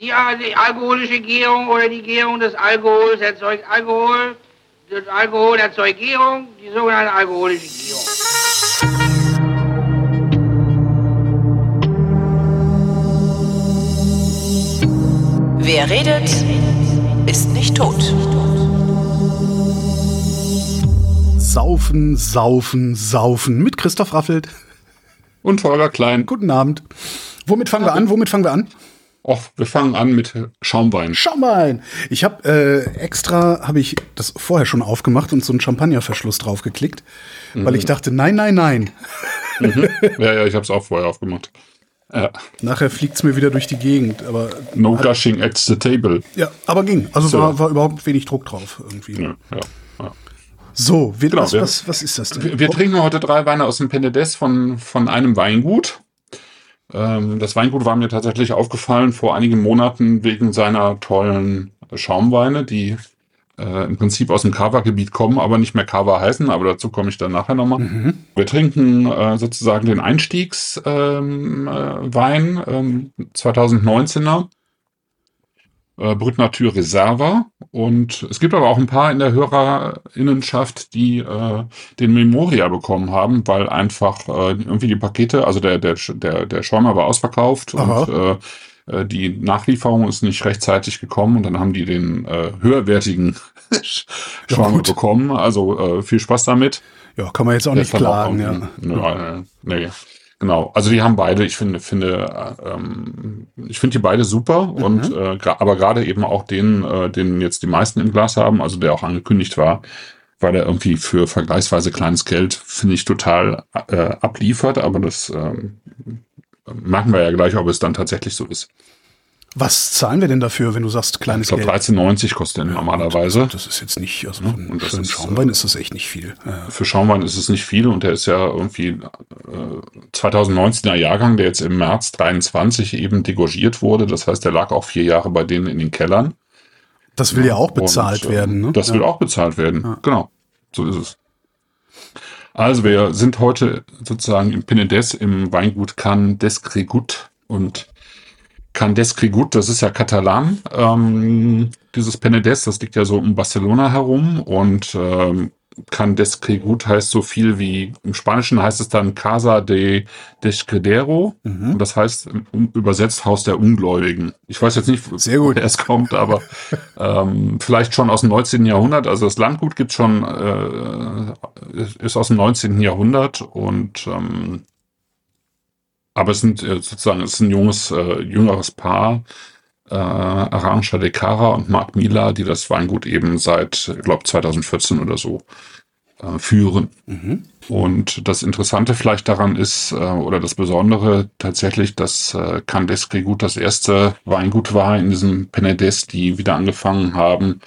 Die, die alkoholische Gärung oder die Gärung des Alkohols erzeugt Alkohol. Das Alkohol erzeugt Gärung, die sogenannte alkoholische Gärung. Wer redet, ist nicht tot. Saufen, saufen, saufen mit Christoph Raffelt. Und Holger Klein. Guten Abend. Womit fangen wir an? Womit fangen wir an? Och, wir fangen an mit Schaumwein. Schaumwein. Ich habe äh, extra, habe ich das vorher schon aufgemacht und so einen Champagnerverschluss draufgeklickt, mhm. weil ich dachte, nein, nein, nein. Mhm. Ja, ja, ich habe es auch vorher aufgemacht. Ja. Nachher fliegt's mir wieder durch die Gegend, aber. No hat, gushing at the table. Ja, aber ging. Also so. war, war überhaupt wenig Druck drauf irgendwie. Ja, ja, ja. So, wir, genau, was, wir, was, was ist das denn? Wir, wir trinken heute drei Weine aus dem Penedès von, von einem Weingut. Ähm, das Weingut war mir tatsächlich aufgefallen vor einigen Monaten wegen seiner tollen Schaumweine, die äh, im Prinzip aus dem Kava-Gebiet kommen, aber nicht mehr Kava heißen, aber dazu komme ich dann nachher nochmal. Mhm. Wir trinken äh, sozusagen den Einstiegswein, ähm, äh, ähm, 2019er. Äh, Brut Natur Reserva. Und es gibt aber auch ein paar in der Hörerinnenschaft, die äh, den Memoria bekommen haben, weil einfach äh, irgendwie die Pakete, also der, der, der, der Schäumer war ausverkauft Aha. und äh, äh, die Nachlieferung ist nicht rechtzeitig gekommen und dann haben die den äh, höherwertigen Schwamm bekommen. Also äh, viel Spaß damit. Ja, kann man jetzt auch Der nicht klagen. Auch, ja. Ne, ja. Nee, genau. Also die haben beide, ich finde, finde, ähm, ich finde die beide super mhm. und äh, aber gerade eben auch den, äh, den jetzt die meisten im Glas haben, also der auch angekündigt war, weil er irgendwie für vergleichsweise kleines Geld, finde ich, total äh, abliefert, aber das ähm, merken wir ja gleich, ob es dann tatsächlich so ist. Was zahlen wir denn dafür, wenn du sagst kleines ich glaub, Geld? 13,90 kostet ja, normalerweise. Das ist jetzt nicht, also für, und das ist, Schaumwein ist das echt nicht viel. Ja. Für Schaumwein ist es nicht viel und der ist ja irgendwie äh, 2019er Jahrgang, der jetzt im März 23 eben degorgiert wurde. Das heißt, der lag auch vier Jahre bei denen in den Kellern. Das will ja auch bezahlt und, äh, werden. Ne? Das will auch bezahlt werden. Genau, so ist es. Also wir sind heute sozusagen im Penedès im Weingut Can d'Escregut und Can d'Escregut, das ist ja Katalan. Ähm, dieses Penedès, das liegt ja so um Barcelona herum und ähm, Can d'Escregut heißt so viel wie, im Spanischen heißt es dann Casa de Descredero. Mhm. Und das heißt übersetzt Haus der Ungläubigen. Ich weiß jetzt nicht, Sehr gut. woher es kommt, aber ähm, vielleicht schon aus dem 19. Jahrhundert. Also das Landgut gibt schon, äh, ist aus dem 19. Jahrhundert und ähm, aber es sind äh, sozusagen, es ist ein junges, äh, jüngeres Paar, äh, Arantxa de Cara und Marc Mila, die das Weingut eben seit, ich glaube, 2014 oder so äh, führen. Mhm. Und das Interessante vielleicht daran ist, äh, oder das Besondere tatsächlich, dass äh, Candesque gut das erste Weingut war in diesem Penedès, die wieder angefangen haben,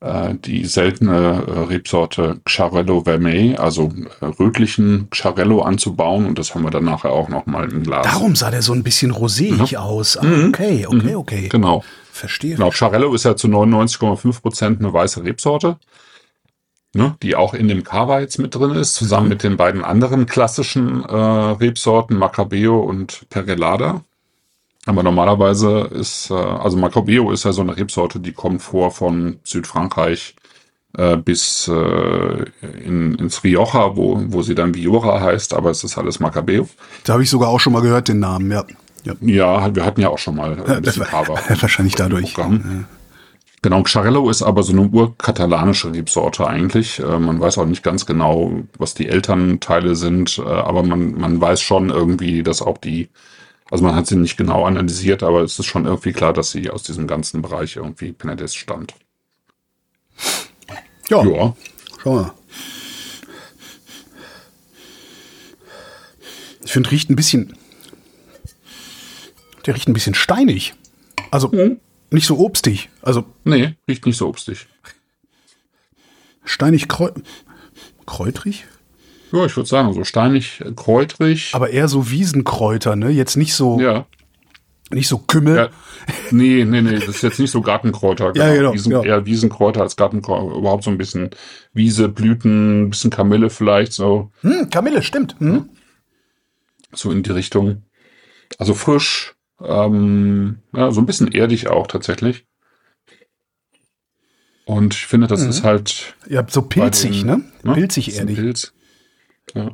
die seltene äh, Rebsorte Xarello Vermeil, also äh, rötlichen Xarello anzubauen und das haben wir dann nachher auch noch mal im Glas. Darum sah der so ein bisschen roséig ja. aus. Ah, mhm. okay, okay, mhm. okay. Genau. Verstehe. Genau, Xarello ist ja zu 99,5 Prozent eine weiße Rebsorte, ne, die auch in dem Cava jetzt mit drin ist, zusammen mhm. mit den beiden anderen klassischen äh, Rebsorten Macabeo und Pergelada. Aber normalerweise ist, äh, also Macabeo ist ja so eine Rebsorte, die kommt vor von Südfrankreich äh, bis äh, in, ins Rioja, wo, wo sie dann Viora heißt, aber es ist alles Macabeo. Da habe ich sogar auch schon mal gehört, den Namen, ja. Ja, ja wir hatten ja auch schon mal ein bisschen Cava. Wahrscheinlich dadurch. Ja. Genau, Xarello ist aber so eine urkatalanische Rebsorte eigentlich. Äh, man weiß auch nicht ganz genau, was die Elternteile sind, äh, aber man, man weiß schon irgendwie, dass auch die also man hat sie nicht genau analysiert, aber es ist schon irgendwie klar, dass sie aus diesem ganzen Bereich irgendwie Penedès stammt. Ja. ja. Schau mal. Ich finde, riecht ein bisschen. Der riecht ein bisschen steinig. Also mhm. nicht so obstig. Also. Nee, riecht nicht so obstig. Steinig kräu kräutrig? Ja, ich würde sagen, so steinig, äh, kräutrig. Aber eher so Wiesenkräuter, ne? Jetzt nicht so. Ja. Nicht so Kümmel. Ja, nee, nee, nee, das ist jetzt nicht so Gartenkräuter. Genau. Ja, genau. Wiesen, ja. Eher Wiesenkräuter als Gartenkräuter. Überhaupt so ein bisschen Wiese, Blüten, ein bisschen Kamille vielleicht so. Hm, Kamille, stimmt. Hm. So in die Richtung. Also frisch, Ähm, ja, so ein bisschen erdig auch tatsächlich. Und ich finde, das Mhm. ist halt Ja, so pilzig, den- ne? Pilzig Bisschen erdig. Pilz. Ja.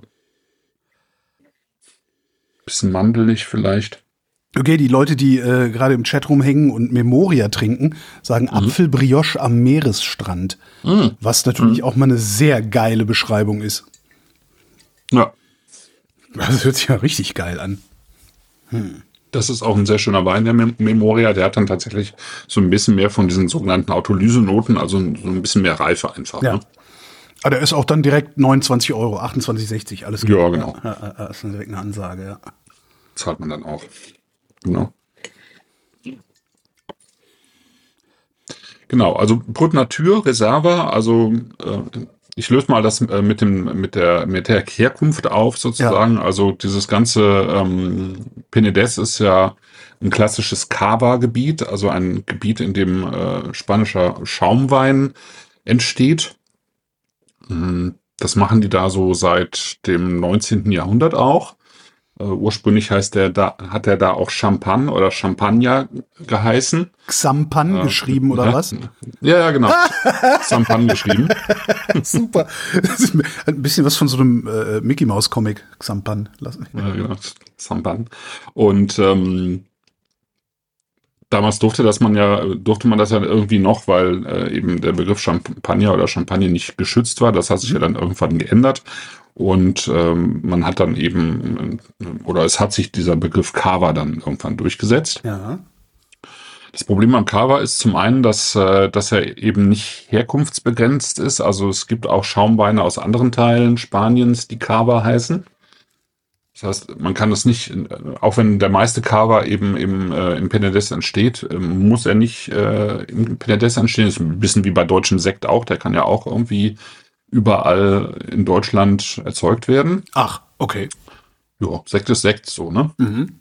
Bisschen mandelig vielleicht. Okay, die Leute, die äh, gerade im Chat rumhängen und Memoria trinken, sagen Mhm. Apfelbrioche am Meeresstrand. Was natürlich auch mal eine sehr geile Beschreibung ist. Ja. Das hört sich ja richtig geil an. Das ist auch ein sehr schöner Wein, der Mem- Memoria. Der hat dann tatsächlich so ein bisschen mehr von diesen sogenannten Autolysenoten, also so ein bisschen mehr Reife einfach. Ja. Ne? Aber der ist auch dann direkt 29 Euro, 28,60, alles Ja, genau. Ja, ja, ja, ist direkt eine Ansage, ja. Zahlt man dann auch. Genau. Genau, also Brut Natur, Reserva, also äh, ich löse mal das äh, mit dem mit der mit der Herkunft auf sozusagen. Also dieses ganze ähm, Penedès ist ja ein klassisches Cava-Gebiet, also ein Gebiet, in dem äh, spanischer Schaumwein entsteht. Das machen die da so seit dem 19. Jahrhundert auch. Äh, ursprünglich heißt der da, hat er da auch Champagne oder Champagner geheißen. Xampan geschrieben oder ja. was? Ja, ja, genau. Champagne geschrieben. Super. Ein bisschen was von so einem äh, Mickey Mouse Comic, Xampan. Ja, genau. Champagne. Und ähm, damals durfte das man ja, durfte man das ja irgendwie noch, weil äh, eben der Begriff Champagner oder Champagne nicht geschützt war. Das hat sich ja dann irgendwann geändert. Und ähm, man hat dann eben, äh, oder es hat sich dieser Begriff Cava dann irgendwann durchgesetzt. Ja. Das Problem am Cava ist zum einen, dass, äh, dass er eben nicht herkunftsbegrenzt ist. Also es gibt auch Schaumweine aus anderen Teilen Spaniens, die Cava heißen. Das heißt, man kann das nicht, auch wenn der meiste Cava eben im, äh, im Penedès entsteht, äh, muss er nicht äh, im Penedès entstehen. Das ist ein bisschen wie bei deutschem Sekt auch. Der kann ja auch irgendwie überall in Deutschland erzeugt werden. Ach, okay. Ja, Sekt ist Sekt, so, ne? Mhm.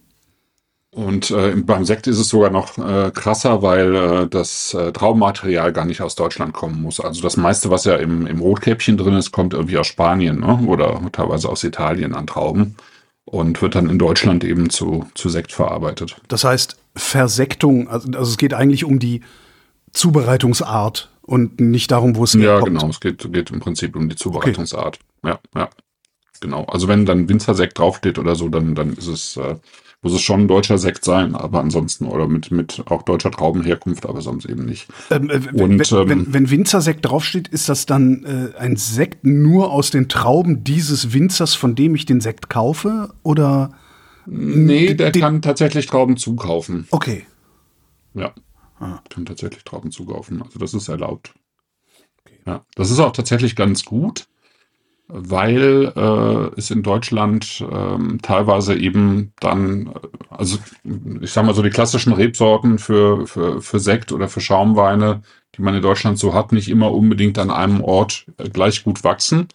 Und äh, beim Sekt ist es sogar noch äh, krasser, weil äh, das äh, Traubenmaterial gar nicht aus Deutschland kommen muss. Also das meiste, was ja im, im Rotkäppchen drin ist, kommt irgendwie aus Spanien ne? oder teilweise aus Italien an Trauben und wird dann in Deutschland eben zu, zu Sekt verarbeitet. Das heißt, Versektung, also, also es geht eigentlich um die Zubereitungsart und nicht darum, wo es Ja, herkommt. genau. Es geht, geht im Prinzip um die Zubereitungsart. Ja, ja. Genau. Also wenn dann Winzersekt draufsteht oder so, dann, dann ist es, äh, muss es schon ein deutscher Sekt sein, aber ansonsten oder mit, mit auch deutscher Traubenherkunft, aber sonst eben nicht. Ähm, äh, Und, wenn, ähm, wenn, wenn Winzersekt draufsteht, ist das dann äh, ein Sekt nur aus den Trauben dieses Winzers, von dem ich den Sekt kaufe? Oder Nee, der kann tatsächlich Trauben zukaufen. okay. Ja. Kann tatsächlich Trauben zukaufen. Also das ist erlaubt. Ja. Das ist auch tatsächlich ganz gut, weil äh, es in Deutschland ähm, teilweise eben dann, äh, also ich sag mal so die klassischen Rebsorten für, für, für Sekt oder für Schaumweine, die man in Deutschland so hat, nicht immer unbedingt an einem Ort äh, gleich gut wachsen.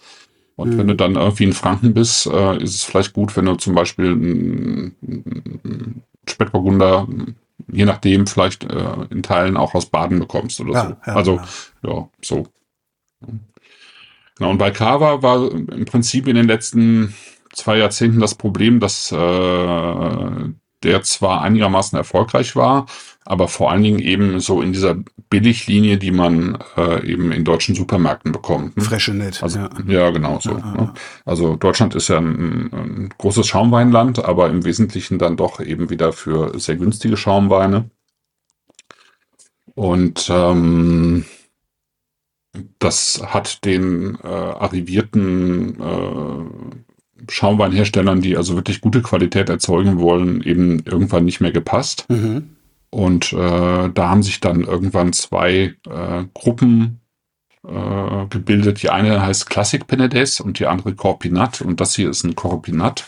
Und wenn du dann irgendwie in Franken bist, äh, ist es vielleicht gut, wenn du zum Beispiel einen Spätburgunder, je nachdem, vielleicht äh, in Teilen auch aus Baden bekommst oder Ja, so. ja, also, ja. ja, so. Genau, und bei Cava war im Prinzip in den letzten zwei Jahrzehnten das Problem, dass äh, der zwar einigermaßen erfolgreich war, aber vor allen Dingen eben so in dieser Billiglinie, die man äh, eben in deutschen Supermärkten bekommt. ne? Freshenet. Also, ja. ja. genau so. ne? Also Deutschland ist ja ein, ein großes Schaumweinland, aber im Wesentlichen dann doch eben wieder für sehr günstige Schaumweine. Und ähm, das hat den äh, arrivierten äh, Schaumweinherstellern, die also wirklich gute Qualität erzeugen wollen, eben irgendwann nicht mehr gepasst. Mhm. Und äh, da haben sich dann irgendwann zwei äh, Gruppen äh, gebildet. Die eine heißt Classic Penedès und die andere Corpinat. Und das hier ist ein Corpinat.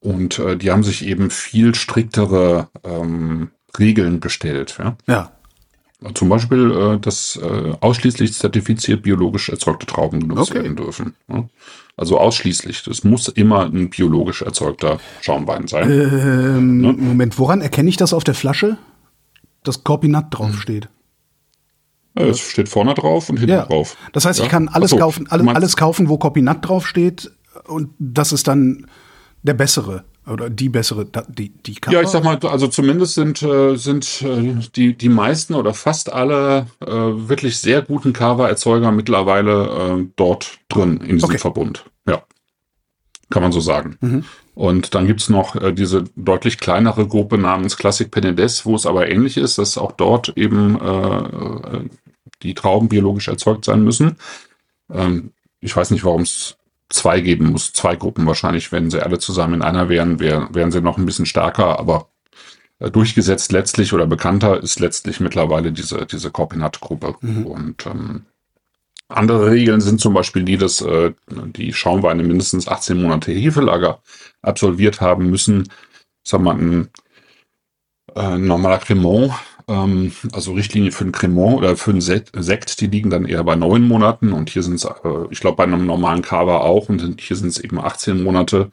Und äh, die haben sich eben viel striktere ähm, Regeln gestellt. Ja? Ja. Zum Beispiel, äh, dass äh, ausschließlich zertifiziert biologisch erzeugte Trauben genutzt Okay. werden dürfen. Ja? Also ausschließlich. Das muss immer ein biologisch erzeugter Schaumwein sein. Ähm, Ne? Moment, woran erkenne ich das auf der Flasche? Dass Corpinat draufsteht. Ja, es steht vorne drauf und hinten Ja. drauf. Das heißt, ich kann alles so, kaufen, alles, alles kaufen, wo Corpinat draufsteht und das ist dann der bessere. Oder die bessere, die, die Cover? Ja, ich sag mal, also zumindest sind, äh, sind äh, die, die meisten oder fast alle äh, wirklich sehr guten Carver-Erzeuger mittlerweile dort drin in diesem Okay. Verbund. Ja. Kann man so sagen. Mhm. Und dann gibt's noch äh, diese deutlich kleinere Gruppe namens Classic Penedès, wo es aber ähnlich ist, dass auch dort eben die Trauben biologisch erzeugt sein müssen. Ähm, ich weiß nicht, warum es zwei geben muss. Zwei Gruppen wahrscheinlich, wenn sie alle zusammen in einer wären, wär, wären sie noch ein bisschen stärker, aber äh, durchgesetzt letztlich oder bekannter ist letztlich mittlerweile diese, diese Corpinat-Gruppe. Und ähm, andere Regeln sind zum Beispiel die, dass äh, die Schaumweine mindestens 18 Monate Hefelager absolviert haben müssen. Sagen wir mal, ein äh, normaler Cremant, ähm, also Richtlinie für ein Cremant oder für einen Sekt, die liegen dann eher bei neun Monaten und hier sind es, äh, ich glaube, bei einem normalen Cava auch und hier sind es eben 18 Monate.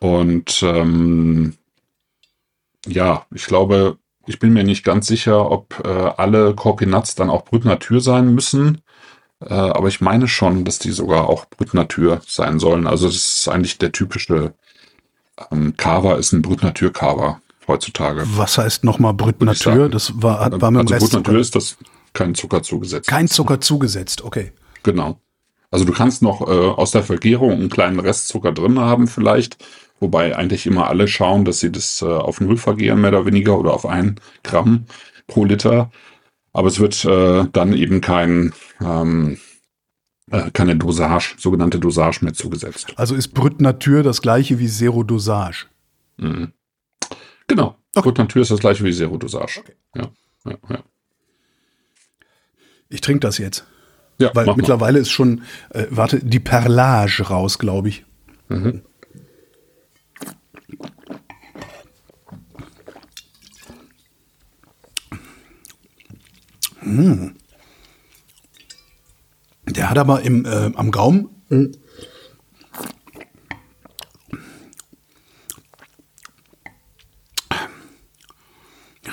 Und ähm, ja, ich glaube, ich bin mir nicht ganz sicher, ob äh, alle Corpinats dann auch Brut Natur sein müssen. Äh, aber ich meine schon, dass die sogar auch Brut Natur sein sollen. Also das ist eigentlich der typische ähm, Cava ist ein Brut Natur Cava heutzutage. Was heißt nochmal Brut Würde ich Natur? sagen. Das war, hat- war mit dem also Rest Brut Natur Zucker. ist das kein Zucker zugesetzt. Kein Zucker zugesetzt, okay. Genau. Also du kannst noch äh, aus der Vergärung einen kleinen Restzucker drin haben vielleicht, wobei eigentlich immer alle schauen, dass sie das äh, auf Null vergären, mehr oder weniger, oder auf ein Gramm pro Liter. Aber es wird äh, dann eben kein, ähm, äh, keine Dosage, sogenannte Dosage mehr zugesetzt. Also ist Brut Natur das gleiche wie Zero Dosage. Mhm. Genau. Okay. Natur ist das gleiche wie Zero Dosage. Okay. Ja, ja, ja. Ich trinke das jetzt. ja Weil mach mal. mittlerweile ist schon, äh, warte, die Perlage raus, glaube ich. Mhm. Der hat aber im, äh, am Gaumen. äh,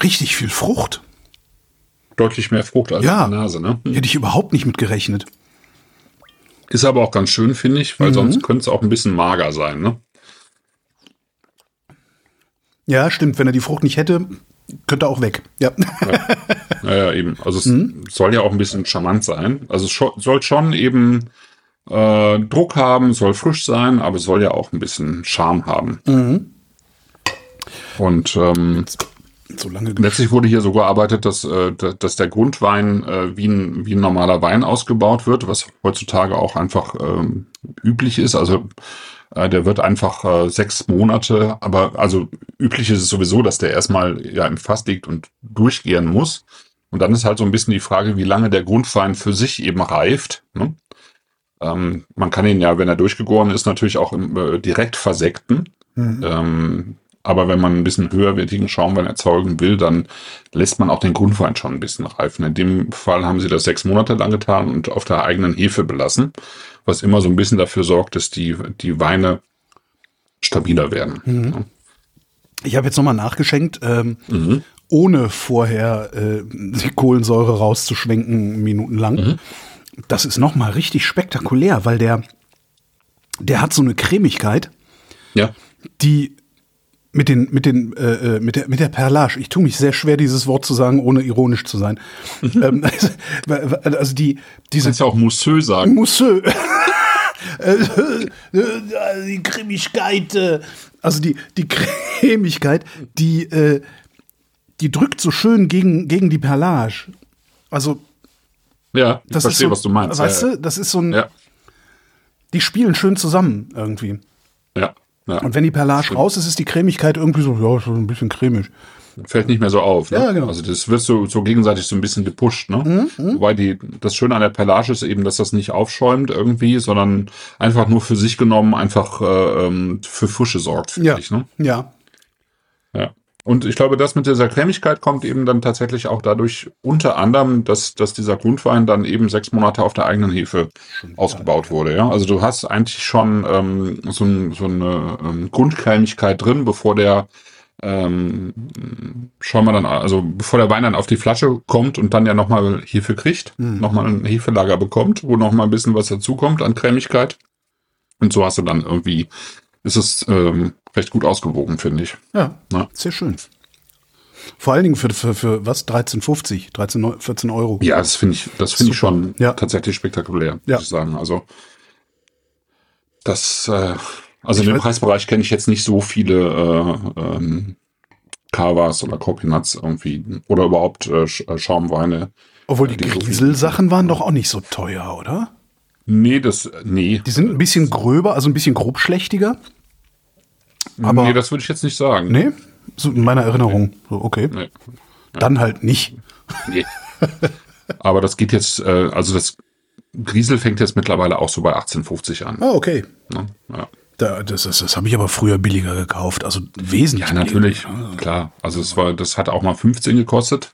Richtig viel Frucht. Deutlich mehr Frucht als Ja. in der Nase, ne? Hätte ich überhaupt nicht mit gerechnet. Ist aber auch ganz schön, finde ich, weil Mhm. sonst könnte es auch ein bisschen mager sein, ne? Ja, stimmt. Wenn er die Frucht nicht hätte, könnte er auch weg. Ja. Naja, eben. Also es Mhm. soll ja auch ein bisschen charmant sein. Also es soll schon eben äh, Druck haben, soll frisch sein, aber es soll ja auch ein bisschen Charme haben. Mhm. Und ähm, so lange letztlich wurde hier so gearbeitet, dass, äh, da- dass der Grundwein äh, wie, ein, wie ein normaler Wein ausgebaut wird, was heutzutage auch einfach ähm, üblich ist. Also äh, der wird einfach äh, sechs Monate, aber also üblich ist es sowieso, dass der erstmal ja im Fass liegt und durchgehen muss. Und dann ist halt so ein bisschen die Frage, wie lange der Grundwein für sich eben reift. Ne? Ähm, man kann ihn ja, wenn er durchgegoren ist, natürlich auch im, äh, direkt versekten. Ähm, aber wenn man ein bisschen höherwertigen Schaumwein erzeugen will, dann lässt man auch den Grundwein schon ein bisschen reifen. In dem Fall haben sie das sechs Monate lang getan und auf der eigenen Hefe belassen, was immer so ein bisschen dafür sorgt, dass die, die Weine stabiler werden. Ja. Ich habe jetzt nochmal nachgeschenkt, ähm, ohne vorher äh, die Kohlensäure rauszuschwenken, minutenlang. Das ist nochmal richtig spektakulär, weil der, der hat so eine Cremigkeit, ja. die mit den, mit den, äh, äh, mit der, mit der Perlage. Ich tue mich sehr schwer, dieses Wort zu sagen, ohne ironisch zu sein. ähm, also, also die, diese Kannst ja auch Mousseux sagen. Mousseux. Die Cremigkeit, äh, also die, die Cremigkeit, die, äh, die drückt so schön gegen, gegen die Perlage. Also, Ja, ich das verstehe, ist so, was du meinst. Weißt ja, du, das ist so ein, ja, die spielen schön zusammen irgendwie. ja, ja. Und wenn die Perlage raus ist, ist die Cremigkeit irgendwie so, ja, so ein bisschen cremig. Fällt nicht mehr so auf. Ne? Ja, genau. Also das wird so, so gegenseitig so ein bisschen gepusht. Ne? Wobei die, das Schöne an der Perlage ist eben, dass das nicht aufschäumt irgendwie, sondern einfach nur für sich genommen einfach äh, ähm, für Frische sorgt, finde Ja. ich. Ne? Ja. Ja. Und ich glaube, das mit dieser Cremigkeit kommt eben dann tatsächlich auch dadurch unter anderem, dass, dass dieser Grundwein dann eben sechs Monate auf der eigenen Hefe ausgebaut wurde. Ja? Also du hast eigentlich schon ähm, so, ein, so eine ähm, Grundcremigkeit drin, bevor der ähm, schauen wir dann, also bevor der Wein dann auf die Flasche kommt und dann ja nochmal Hefe kriegt, nochmal ein Hefelager bekommt, wo nochmal ein bisschen was dazukommt an Cremigkeit. Und so hast du dann irgendwie ist es ähm, recht gut ausgewogen, finde ich. Ja, Ja. sehr schön. Vor allen Dingen für, für, für was? 13,50, 13, Neu- 14 Euro. Ja, das finde ich, das finde ich schon Ja. tatsächlich spektakulär, Ja. muss ich sagen. Also das, äh, also Ich in dem Preisbereich kenne ich jetzt nicht so viele äh, ähm, Kavas oder Copynuts irgendwie oder überhaupt äh, äh, Schaumweine. Obwohl die Grieselsachen waren doch auch nicht so teuer, oder? Nee, das, nee. Die sind ein bisschen gröber, also ein bisschen grobschlächtiger. aber- nee, das würde ich jetzt nicht sagen. Nee, so in meiner Erinnerung. So, okay. Nee. Dann halt nicht. nee. Aber das geht jetzt, äh, also das Griesel fängt jetzt mittlerweile auch so bei 18,50 an. Ah, okay. Ne? Ja. Da, das das, das habe ich aber früher billiger gekauft. Also wesentlich. Ja, natürlich, billiger. klar. Also es war, das hat auch mal 15 gekostet.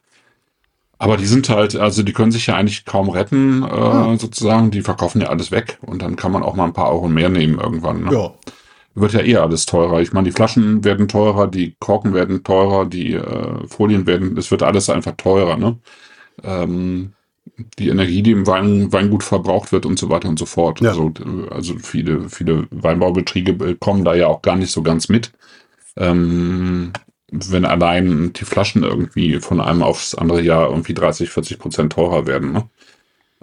Aber die sind halt, also die können sich ja eigentlich kaum retten, äh, sozusagen. Die verkaufen ja alles weg und dann kann man auch mal ein paar Euro mehr nehmen irgendwann. Ne? Ja. Wird ja eh alles teurer. Ich meine, die Flaschen werden teurer, die Korken werden teurer, die äh, Folien werden, es wird alles einfach teurer, ne? Ähm, die Energie, die im Wein, Weingut verbraucht wird und so weiter und so fort. Ja. Also, also viele, viele Weinbaubetriebe äh, kommen da ja auch gar nicht so ganz mit. Ähm, wenn allein die Flaschen irgendwie von einem aufs andere Jahr irgendwie 30, 40 Prozent teurer werden. Ne?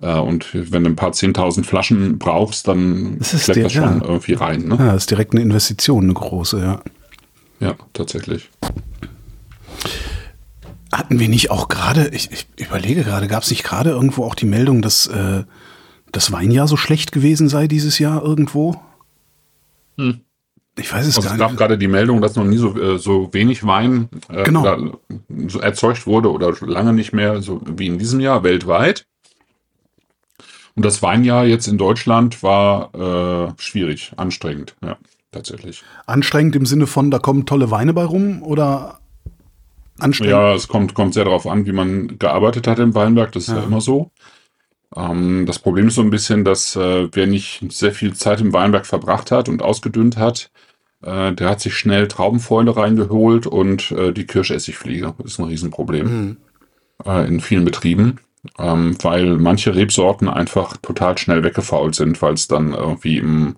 Äh, und wenn du ein paar 10.000 Flaschen brauchst, dann Das ist der- das schon ja. irgendwie rein. Ne? Ja, das ist direkt eine Investition, eine große, ja. Ja, tatsächlich. Hatten wir nicht auch gerade, ich, ich überlege gerade, gab es nicht gerade irgendwo auch die Meldung, dass äh, das Weinjahr so schlecht gewesen sei dieses Jahr irgendwo? Hm. Ich weiß es Also gar es gab nicht. gerade die Meldung, dass noch nie so, äh, so wenig Wein äh, Genau. so erzeugt wurde oder lange nicht mehr, so wie in diesem Jahr weltweit. Und das Weinjahr jetzt in Deutschland war äh, schwierig, anstrengend, ja, tatsächlich. Anstrengend im Sinne von, da kommen tolle Weine bei rum oder anstrengend? Ja, es kommt, kommt sehr darauf an, wie man gearbeitet hat im Weinberg. Das ist ja, Ja. immer so. Ähm, das Problem ist so ein bisschen, dass äh, wer nicht sehr viel Zeit im Weinberg verbracht hat und ausgedünnt hat, äh, der hat sich schnell Traubenfäule reingeholt und äh, die Kirschessigfliege. Ist ein Riesenproblem Mhm. äh, in vielen Betrieben, ähm, weil manche Rebsorten einfach total schnell weggefault sind, weil es dann irgendwie im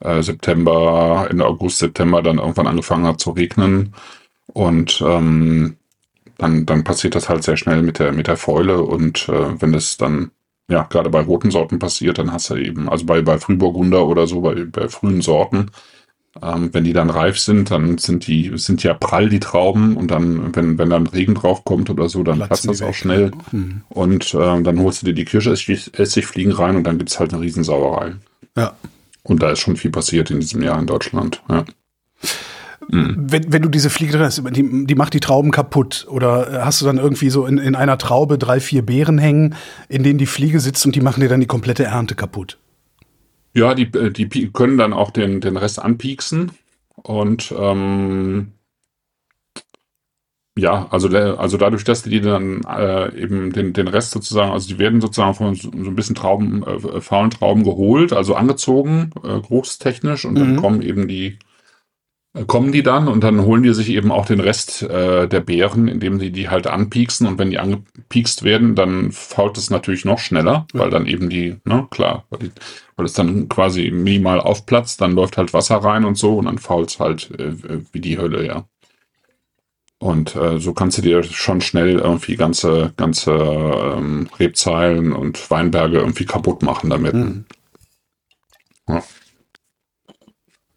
äh, September, Ende August, September dann irgendwann angefangen hat zu regnen. Und ähm, dann, dann passiert das halt sehr schnell mit der, mit der Fäule. Und äh, wenn es dann ja gerade bei roten Sorten passiert, dann hast du eben, also bei, bei Frühburgunder oder so, bei, bei frühen Sorten, ähm, wenn die dann reif sind, dann sind die, sind ja prall die Trauben und dann, wenn, wenn dann Regen drauf kommt oder so, dann platzt das auch schnell. Mhm. Und äh, dann holst du dir die Kirschessigfliegen rein und dann gibt's halt eine Riesensauerei. Ja. Und da ist schon viel passiert in diesem Jahr in Deutschland. Ja. Wenn, wenn du diese Fliege drin hast, die, die macht die Trauben kaputt. Oder hast du dann irgendwie so in, in einer Traube drei, vier Beeren hängen, in denen die Fliege sitzt und die machen dir dann die komplette Ernte kaputt. Ja, die, äh, die können dann auch den, den Rest anpieksen. Und ähm, ja, also, also dadurch, dass die dann äh, eben den, den Rest sozusagen, also die werden sozusagen von so, so ein bisschen Trauben, äh, faulen Trauben geholt, also angezogen, äh, großtechnisch, und dann Mhm. kommen eben die, kommen die dann und dann holen die sich eben auch den Rest äh, der Beeren, indem sie die halt anpieksen und wenn die angepiekst werden, dann fault es natürlich noch schneller, Ja. weil dann eben die, ne, klar, weil, die, weil es dann quasi minimal aufplatzt, dann läuft halt Wasser rein und so und dann fault es halt äh, wie die Hölle, ja. Und äh, so kannst du dir schon schnell irgendwie ganze, ganze ähm, Rebzeilen und Weinberge irgendwie kaputt machen damit. Mhm. Ja.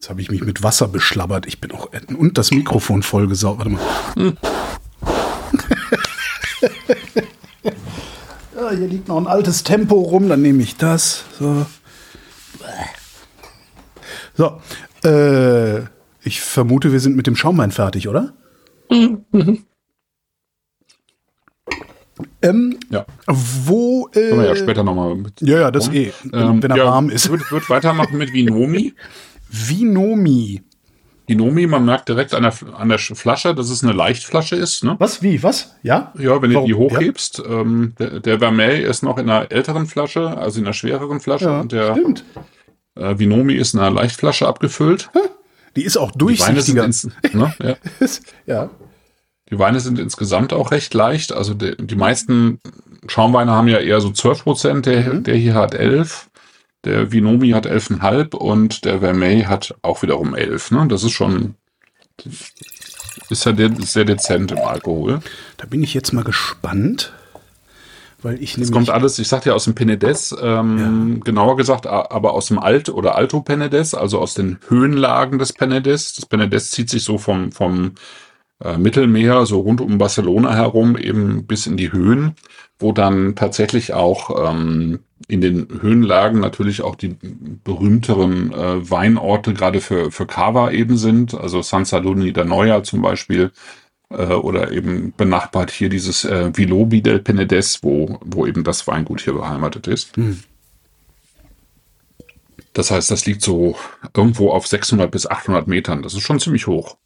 Jetzt habe ich mich mit Wasser beschlabbert. Ich bin auch und das Mikrofon vollgesaugt. Warte mal. Hm. ja, hier liegt noch ein altes Tempo rum, dann nehme ich das. So. So. Äh, ich vermute, wir sind mit dem Schaumwein fertig, oder? Ähm, Ja. wo. Äh, Können wir ja später nochmal ja, ja, das eh. Ähm, wenn er ja, warm ist. Wird, wird weitermachen mit Vinomi. Vinomi. Vinomi, man merkt direkt an der, an der Flasche, dass es eine Leichtflasche ist. Ne? Was? Wie? Was? Ja? Ja, wenn du Warum? die hochhebst. Ähm, der, der Vermeil ist noch in einer älteren Flasche, also in einer schwereren Flasche. Ja, und der stimmt. äh, Vinomi ist in einer Leichtflasche abgefüllt. Die ist auch Die Weine, sind durchsichtiger. ins, ne? ja. ja. die Weine sind insgesamt auch recht leicht. Also die, die meisten Schaumweine haben ja eher so 12 Prozent, der, Mhm. der hier hat 11. Der Vinomi hat 11,5 und der Vermeil hat auch wiederum 11. Ne? Das ist schon, ist ja de sehr dezent im Alkohol. Da bin ich jetzt mal gespannt. Weil ich Es kommt alles, ich sagte ja aus dem Penedes, ähm, genauer gesagt, aber aus dem Alt- oder Alto Penedes, also aus den Höhenlagen des Penedes. Das Penedes zieht sich so vom, vom Mittelmeer, so rund um Barcelona herum, eben bis in die Höhen, wo dann tatsächlich auch ähm, in den Höhenlagen natürlich auch die berühmteren äh, Weinorte gerade für, für Cava eben sind, also San Sadurni da Noia zum Beispiel, äh, oder eben benachbart hier dieses äh, Vilobi del Penedes, wo, wo eben das Weingut hier beheimatet ist. Das heißt, das liegt so irgendwo auf 600 bis 800 Metern. Das ist schon ziemlich hoch.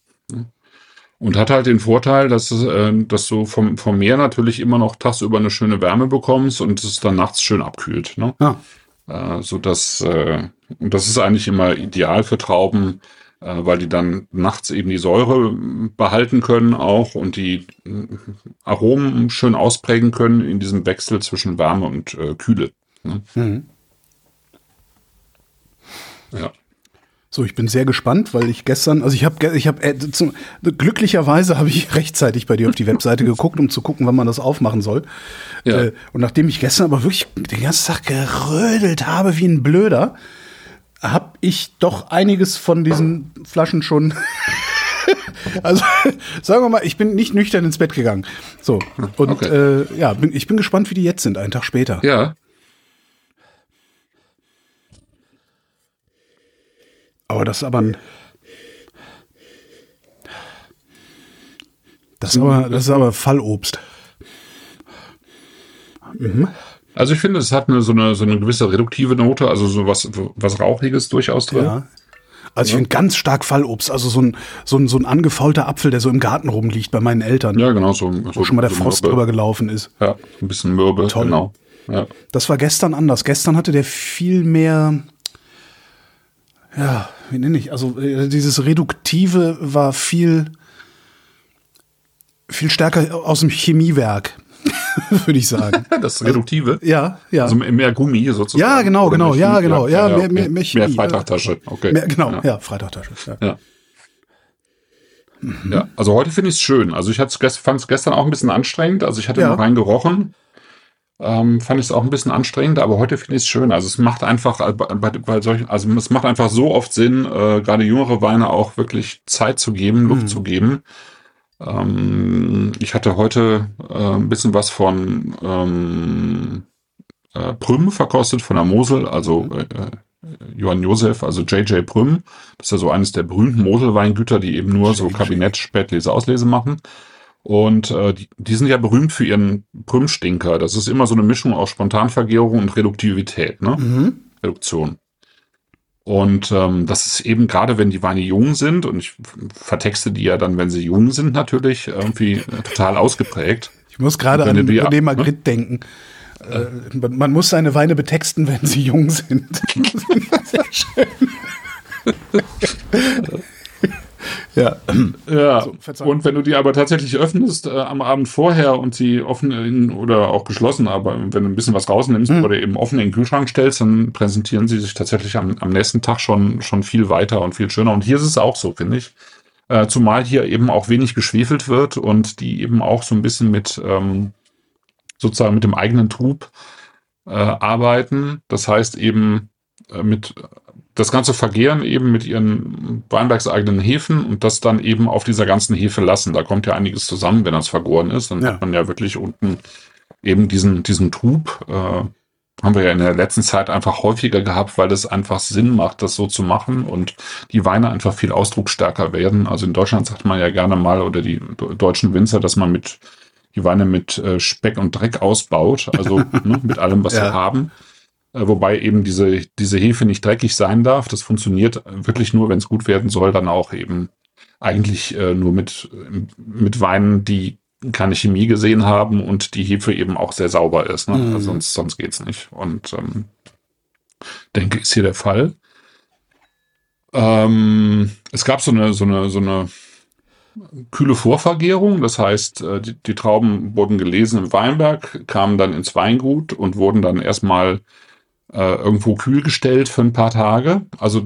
Und hat halt den Vorteil, dass, äh, dass du vom, vom Meer natürlich immer noch tagsüber eine schöne Wärme bekommst und es dann nachts schön abkühlt. Ne? Ah, Äh, so dass, äh, und das ist eigentlich immer ideal für Trauben, äh, weil die dann nachts eben die Säure äh, behalten können auch und die äh, Aromen schön ausprägen können in diesem Wechsel zwischen Wärme und äh, Kühle. Ne? Mhm. Ja. So, ich bin sehr gespannt, weil ich gestern, also ich habe, ich habe, äh, glücklicherweise habe ich rechtzeitig bei dir auf die Webseite geguckt, um zu gucken, wann man das aufmachen soll. Ja. Äh, und nachdem ich gestern aber wirklich den ganzen Tag gerödelt habe wie ein Blöder, habe ich doch einiges von diesen Flaschen schon. also sagen wir mal, ich bin nicht nüchtern ins Bett gegangen. So und Okay. äh, ja, bin, ich bin gespannt, wie die jetzt sind, einen Tag später. Ja, Aber das ist aber ein. Das ist aber, das ist aber Fallobst. also ich finde, es hat eine, so, eine, so eine gewisse reduktive Note, also so was, was Rauchiges durchaus drin. Ja. Also ich finde ganz stark Fallobst. Also so ein, so, ein, so ein angefaulter Apfel, der so im Garten rumliegt bei meinen Eltern, Ja, genau, so, wo schon mal der so Frost mürbe. drüber gelaufen ist. Ja, ein bisschen mürbe, Toll. genau. Ja. Das war gestern anders. Gestern hatte der viel mehr. Ja, wie nenne ich? Also äh, dieses Reduktive war viel, viel stärker aus dem Chemiewerk, würde ich sagen. Das Reduktive. Ja, ja. Also mehr Gummi sozusagen. Ja, genau, genau, mehr ja, genau, ja, mehr- okay. mehr- mehr Chemie, mehr Freitagtasche, okay. Mehr, genau, ja. ja, Freitagtasche. Ja. Ja. Ja, also heute finde ich es schön. Also ich fand es gestern auch ein bisschen anstrengend. Also ich hatte Ja. noch rein gerochen. Ähm, fand ich es auch ein bisschen anstrengend, aber heute finde ich es schön. Also es macht einfach äh, bei, bei, solchen, also es macht einfach so oft Sinn, äh, gerade jüngere Weine auch wirklich Zeit zu geben, Luft Mhm. zu geben. Ähm, ich hatte heute äh, ein bisschen was von ähm, äh, Prüm verkostet von der Mosel, also äh, äh, Johann Josef, also JJ Prüm. Das ist ja so eines der berühmten Moselweingüter, die eben nur so JJ. Kabinett, Spätlese, Auslese machen. Und äh, die, die sind ja berühmt für ihren Prümstinker. Das ist immer so eine Mischung aus Spontanvergärung und Reduktivität, ne? Mhm. Reduktion. Und ähm, das ist eben gerade, wenn die Weine jung sind, und ich vertexte die ja dann, wenn sie jung sind, natürlich irgendwie total ausgeprägt. Ich muss gerade an die- René Magritte denken. Äh, man man muss seine Weine betexten, wenn sie jung sind. Sehr schön. ja. Ja, So, Verzeihung. und wenn du die aber tatsächlich öffnest äh, am Abend vorher und sie offen in, oder auch geschlossen, aber wenn du ein bisschen was rausnimmst Hm. oder eben offen in den Kühlschrank stellst, dann präsentieren sie sich tatsächlich am, am nächsten Tag schon, schon viel weiter und viel schöner. Und hier ist es auch so, finde ich. Äh, zumal hier eben auch wenig geschwefelt wird und die eben auch so ein bisschen mit ähm, sozusagen mit dem eigenen Trub äh, arbeiten. Das heißt eben äh, mit das ganze Vergehren eben mit ihren weinbergseigenen Hefen und das dann eben auf dieser ganzen Hefe lassen. Da kommt ja einiges zusammen, wenn das vergoren ist. Dann Ja. hat man ja wirklich unten eben diesen, diesen Trub. Äh, haben wir ja in der letzten Zeit einfach häufiger gehabt, weil es einfach Sinn macht, das so zu machen und die Weine einfach viel ausdrucksstärker werden. Also in Deutschland sagt man ja gerne mal, oder die deutschen Winzer, dass man mit die Weine mit äh, Speck und Dreck ausbaut, also ne, mit allem, was Ja. wir haben. Äh, Wobei eben diese, diese Hefe nicht dreckig sein darf. Das funktioniert wirklich nur, wenn es gut werden soll, dann auch eben eigentlich äh, nur mit, mit Weinen, die keine Chemie gesehen haben und die Hefe eben auch sehr sauber ist. Ne? Mhm. Also sonst, sonst geht's nicht. Und ähm, denke, ist hier der Fall. Ähm, es gab so eine, so eine, so eine kühle Vorvergärung. Das heißt, äh, die, die Trauben wurden gelesen im Weinberg, kamen dann ins Weingut und wurden dann erstmal äh, irgendwo kühl gestellt für ein paar Tage. Also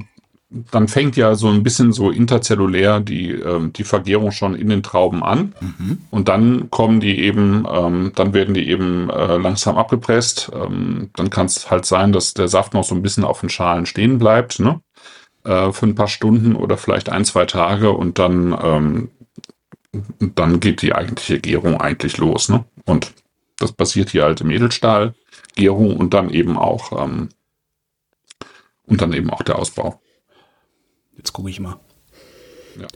dann fängt ja so ein bisschen so interzellulär die, äh, die Vergärung schon in den Trauben an. Mhm. Und dann kommen die eben, ähm, dann werden die eben äh, langsam abgepresst. Ähm, dann kann es halt sein, dass der Saft noch so ein bisschen auf den Schalen stehen bleibt, ne? Äh, für ein paar Stunden oder vielleicht ein, zwei Tage und dann, ähm, dann geht die eigentliche Gärung eigentlich los, ne? Und das passiert hier halt im Edelstahlgärung und dann eben auch, ähm, und dann eben auch der Ausbau. Jetzt gucke ich mal. Ja.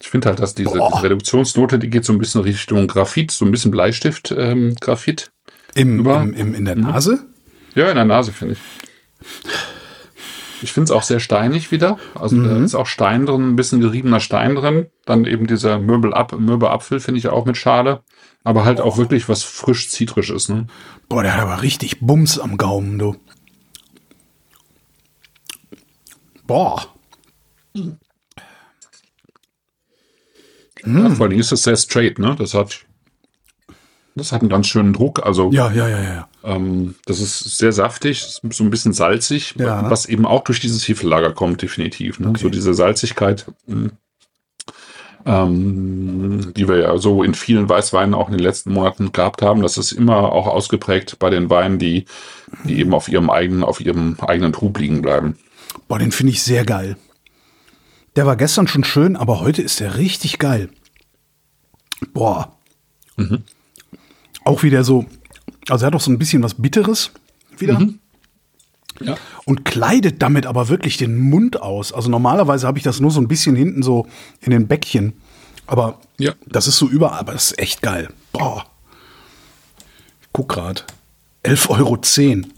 Ich finde halt, dass diese, diese, Reduktionsnote, die geht so ein bisschen Richtung Graphit, so ein bisschen Bleistift-Graphit. Ähm, Im, im, im, in der Nase? Ja, in der Nase, finde ich. Ich finde es auch sehr steinig wieder. Also mhm. da ist auch Stein drin, ein bisschen geriebener Stein drin. Dann eben dieser Möbelap Möbelapfel finde ich auch mit Schale. Aber halt auch wirklich was frisch zitrisches, ne? Boah, der hat aber richtig Bums am Gaumen, du. Boah. Mhm. Ja, vor allem ist es sehr straight, ne? Das hat, das hat einen ganz schönen Druck. Also ja, ja, ja, ja. Ähm, das ist sehr saftig, so ein bisschen salzig, ja. was eben auch durch dieses Hefellager kommt, definitiv. Ne? Okay. So diese Salzigkeit. Hm ähm, die wir ja so in vielen Weißweinen auch in den letzten Monaten gehabt haben. Das ist immer auch ausgeprägt bei den Weinen, die, die eben auf ihrem eigenen, auf ihrem eigenen Trub liegen bleiben. Boah, den finde ich sehr geil. Der war gestern schon schön, aber heute ist der richtig geil. Boah. Mhm. Auch wieder so, also er hat auch so ein bisschen was Bitteres wieder. Mhm. Ja. Und kleidet damit aber wirklich den Mund aus. Also normalerweise habe ich das nur so ein bisschen hinten so in den Bäckchen. Aber ja. das ist so überall, aber das ist echt geil. Boah. Ich guck grad. 11,10 Euro.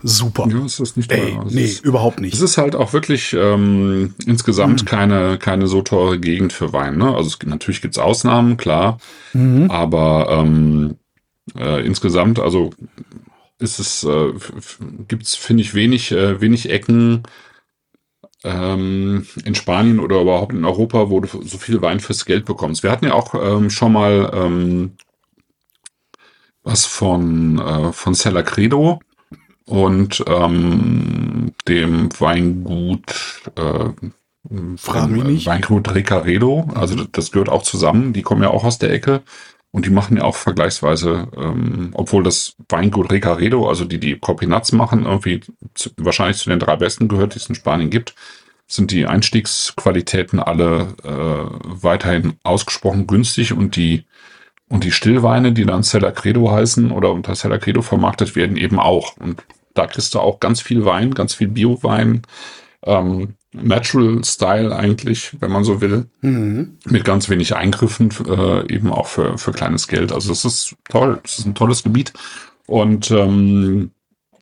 Super. Ja, ist das nicht teuer. Ey, nee, ist, überhaupt nicht. Es ist halt auch wirklich ähm, insgesamt mhm. keine, keine so teure Gegend für Wein. Ne? Also es, natürlich gibt's Ausnahmen, klar. Mhm. Aber ähm, äh, insgesamt, also ist es, äh, gibt es, finde ich, wenig, äh, wenig Ecken ähm, in Spanien oder überhaupt in Europa, wo du so viel Wein fürs Geld bekommst. Wir hatten ja auch ähm, schon mal ähm, was von, äh, von Cella Credo und ähm, dem Weingut äh, Frag mich nicht. Weingut Ricaredo, also das gehört auch zusammen, die kommen ja auch aus der Ecke. Und die machen ja auch vergleichsweise, ähm, obwohl das Weingut Recaredo, also die die Corpinats machen, irgendwie zu, wahrscheinlich zu den drei besten gehört, die es in Spanien gibt, sind die Einstiegsqualitäten alle äh, weiterhin ausgesprochen günstig und die und die Stillweine, die dann Cella Credo heißen oder unter Cella Credo vermarktet werden, eben auch. Und da kriegst du auch ganz viel Wein, ganz viel Bio-Wein, ähm, Natural Style eigentlich, wenn man so will, mhm. mit ganz wenig Eingriffen, äh, eben auch für, für kleines Geld. Also das ist toll, das ist ein tolles Gebiet. Und ähm,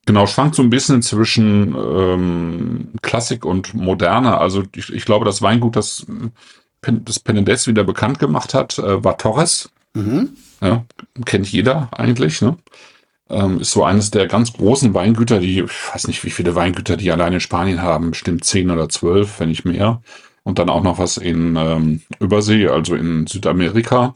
genau, schwankt so ein bisschen zwischen ähm, Klassik und Moderne. Also ich, ich glaube, das Weingut, das, das Penedès wieder bekannt gemacht hat, äh, war Torres. Mhm. Ja, kennt jeder eigentlich, ne? Ähm, ist so eines der ganz großen Weingüter, die, ich weiß nicht, wie viele Weingüter die allein in Spanien haben, bestimmt zehn oder zwölf, wenn nicht mehr. Und dann auch noch was in ähm, Übersee, also in Südamerika.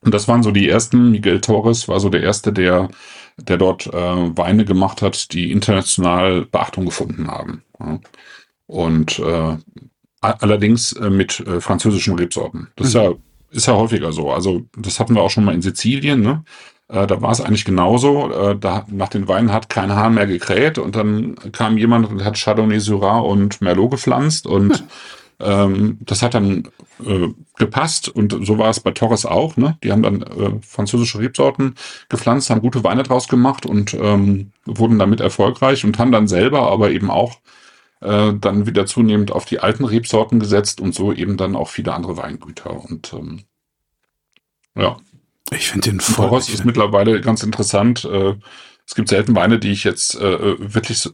Und das waren so die ersten. Miguel Torres war so der erste, der, der dort äh, Weine gemacht hat, die international Beachtung gefunden haben. Ja. Und äh, allerdings äh, mit äh, französischen Rebsorten. Das ist ja ist ja häufiger so. Also das hatten wir auch schon mal in Sizilien. Ne? Äh, da war es eigentlich genauso. Äh, da, nach den Weinen hat kein Hahn mehr gekräht und dann kam jemand und hat Chardonnay Syrah und Merlot gepflanzt und hm. ähm, das hat dann äh, gepasst und so war es bei Torres auch. Ne? Die haben dann äh, französische Rebsorten gepflanzt, haben gute Weine draus gemacht und ähm, wurden damit erfolgreich und haben dann selber aber eben auch äh, dann wieder zunehmend auf die alten Rebsorten gesetzt und so eben dann auch viele andere Weingüter und ähm, ja, ich finde den voll. Torres ist mittlerweile ganz interessant. Äh, es gibt selten Weine, die ich jetzt äh, wirklich so,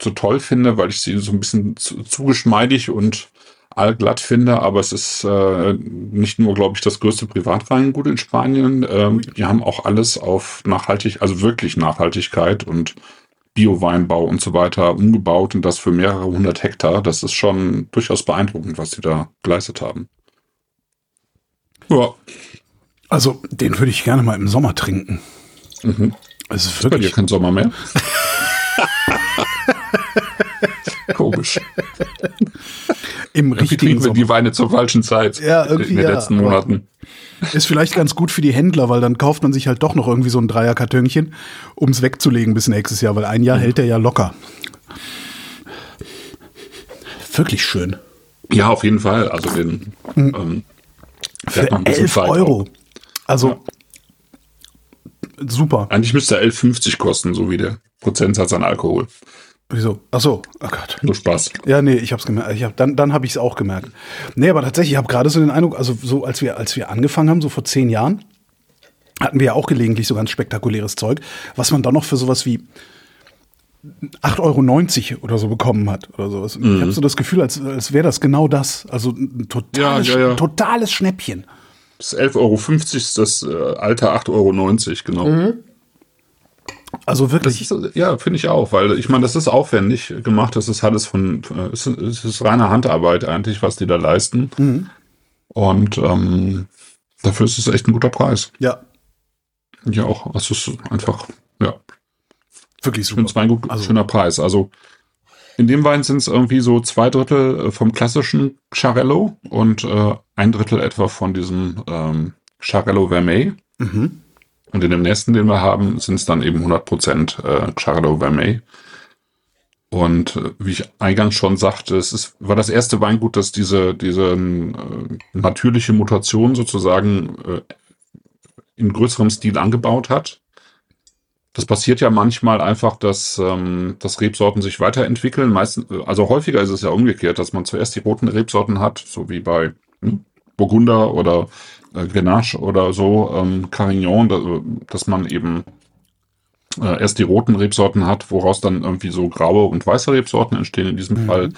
so, toll finde, weil ich sie so ein bisschen zu, zu geschmeidig und allglatt finde, aber es ist äh, nicht nur, glaube ich, das größte Privatweingut in Spanien. Ähm, die haben auch alles auf nachhaltig, also wirklich Nachhaltigkeit und Bio-Weinbau und so weiter umgebaut und das für mehrere hundert Hektar. Das ist schon durchaus beeindruckend, was sie da geleistet haben. Ja. Also, den würde ich gerne mal im Sommer trinken. Mhm. Es ist Bei dir wirklich. kein Sommer mehr. Komisch. Im richtigen trinken wir die Weine zur falschen Zeit Ja, irgendwie in den ja, letzten Monaten. Ist vielleicht ganz gut für die Händler, weil dann kauft man sich halt doch noch irgendwie so ein Dreierkartönchen, um es wegzulegen bis nächstes Jahr, weil ein Jahr hält der ja locker. Wirklich schön. Ja, auf jeden Fall. Also den ähm, Hm. Für fährt noch ein bisschen 11 Zeit Euro. auch. Also super. Eigentlich müsste er 11,50 kosten, so wie der Prozentsatz an Alkohol. Wieso? Ach so, oh Gott. Nur Spaß. Ja, nee, ich hab's gemerkt. Ich hab, dann dann habe ich es auch gemerkt. Nee, aber tatsächlich, ich habe gerade so den Eindruck, also so als wir, als wir angefangen haben, so vor zehn Jahren, hatten wir ja auch gelegentlich so ganz spektakuläres Zeug, was man dann noch für sowas wie 8,90 Euro oder so bekommen hat oder sowas. Und Ich habe so das Gefühl, als, als wäre das genau das. Also ein totales, Ja, ja, ja. totales Schnäppchen. Das 11,50 Euro ist das äh, alte 8,90 Euro, genau. Also Das wirklich. ist, ja, finde ich auch, weil ich meine, das ist aufwendig gemacht. Das ist alles von, äh, es ist, ist reine Handarbeit eigentlich, was die da leisten. Und ähm, dafür ist es echt ein guter Preis. ja, Ja, auch, es ist einfach, ja, wirklich super. es ein gut, Also- schöner Preis. Also in dem Wein sind es irgendwie so zwei Drittel äh, vom klassischen Charello und äh, ein Drittel etwa von diesem ähm, Charello Vermeil. Mhm. Und in dem nächsten, den wir haben, sind es dann eben 100% äh, Charelot Vermeil. Und äh, wie ich eingangs schon sagte, es ist, war das erste Weingut, das diese, diese äh, natürliche Mutation sozusagen äh, in größerem Stil angebaut hat. Das passiert ja manchmal einfach, dass, ähm, dass Rebsorten sich weiterentwickeln. Meistens, also häufiger ist es ja umgekehrt, dass man zuerst die roten Rebsorten hat, so wie bei hm, Burgunder oder äh, Grenache oder so, ähm, Carignan, da, dass man eben äh, erst die roten Rebsorten hat, woraus dann irgendwie so graue und weiße Rebsorten entstehen. In diesem Fall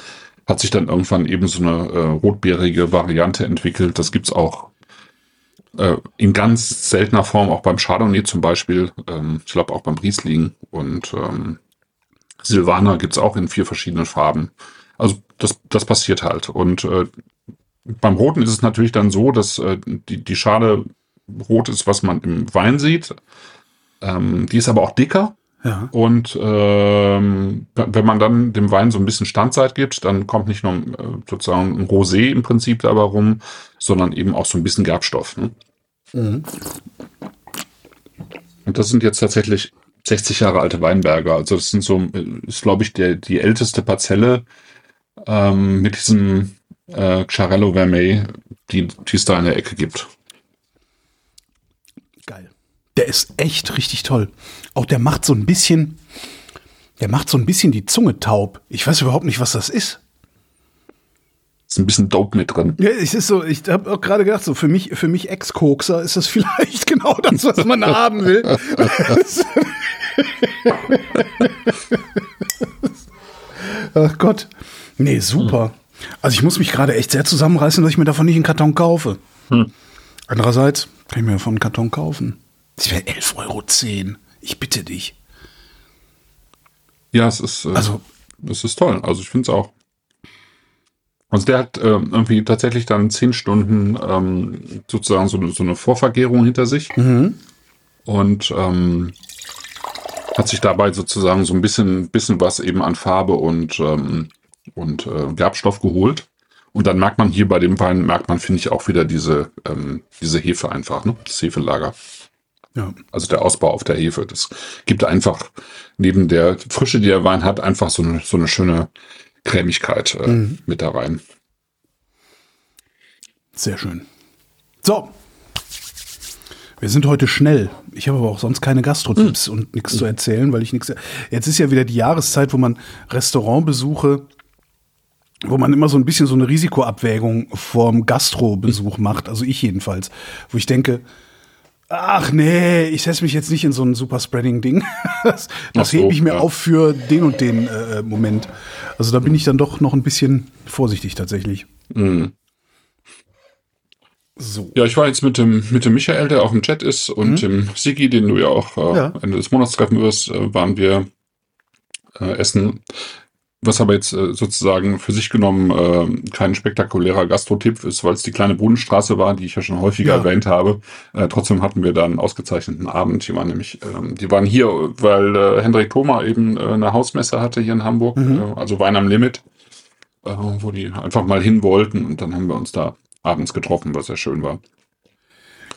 hat sich dann irgendwann eben so eine äh, rotbeerige Variante entwickelt. Das gibt's auch äh, in ganz seltener Form, auch beim Chardonnay zum Beispiel. Ähm, ich glaube auch beim Riesling und ähm, Silvaner gibt's auch in vier verschiedenen Farben. Also das, das passiert halt. Und äh, beim Roten ist es natürlich dann so, dass äh, die, die Schale rot ist, was man im Wein sieht. Ähm, die ist aber auch dicker. Ja. Und ähm, wenn man dann dem Wein so ein bisschen Standzeit gibt, dann kommt nicht nur äh, sozusagen ein Rosé im Prinzip dabei rum, sondern eben auch so ein bisschen Gerbstoff. Ne? Mhm. Und das sind jetzt tatsächlich 60 Jahre alte Weinberge. Also das sind so, äh, ist glaube ich der, die älteste Parzelle ähm, mit diesem äh, Charello Vermeil, die, die es da in der Ecke gibt. Geil. Der ist echt richtig toll. Auch der macht so ein bisschen, der macht so ein bisschen die Zunge taub. Ich weiß überhaupt nicht, was das ist. Ist ein bisschen Dope mit drin. Ja, es ist so, ich habe auch gerade gedacht, so für mich, für mich Ex-Kokser ist das vielleicht genau das, was man haben will. Ach Gott. Nee, super. Also ich muss mich gerade echt sehr zusammenreißen, dass ich mir davon nicht einen Karton kaufe. Andererseits kann ich mir davon einen Karton kaufen. Das wäre 11,10 Euro. Ich bitte dich. Ja, es ist, äh, Also- es ist toll. Also ich finde es auch. Also der hat ähm, irgendwie tatsächlich dann zehn Stunden ähm, sozusagen so eine, so eine Vorvergärung hinter sich und ähm, hat sich dabei sozusagen so ein bisschen, bisschen was eben an Farbe und, ähm, und äh, Gerbstoff geholt. Und dann merkt man hier bei dem Wein, merkt man, finde ich, auch wieder diese, ähm, diese Hefe einfach, ne? das Hefelager. Ja. Also der Ausbau auf der Hefe. Das gibt einfach neben der Frische, die der Wein hat, einfach so eine, so eine schöne Cremigkeit äh, mit da rein. Sehr schön. So. Wir sind heute schnell. Ich habe aber auch sonst keine Gastro-Tipps und nichts zu erzählen, weil ich nichts. Jetzt ist ja wieder die Jahreszeit, wo man Restaurantbesuche, wo man immer so ein bisschen so eine Risikoabwägung vorm Gastro-Besuch macht. Also ich jedenfalls. Wo ich denke, ach nee, ich setze mich jetzt nicht in so ein super Spreading-Ding. Das, das so, hebe ich mir ja. auf für den und den äh, Moment. Also da bin ich dann doch noch ein bisschen vorsichtig tatsächlich. Mhm. So. Ja, ich war jetzt mit dem, mit dem Michael, der auch im Chat ist, und dem Sigi, den du ja auch äh, Ja. Ende des Monats treffen wirst, äh, waren wir äh, essen. Was aber jetzt äh, sozusagen für sich genommen äh, kein spektakulärer Gastrotipp ist, weil es die kleine Brunnenstraße war, die ich ja schon häufiger Ja. erwähnt habe. Äh, trotzdem hatten wir da einen ausgezeichneten Abend. Die waren nämlich, ähm, die waren hier, weil äh, Hendrik Thoma eben äh, eine Hausmesse hatte hier in Hamburg, Mhm. äh, also Wein am Limit, äh, wo die einfach mal hin wollten und dann haben wir uns da abends getroffen, was sehr schön war.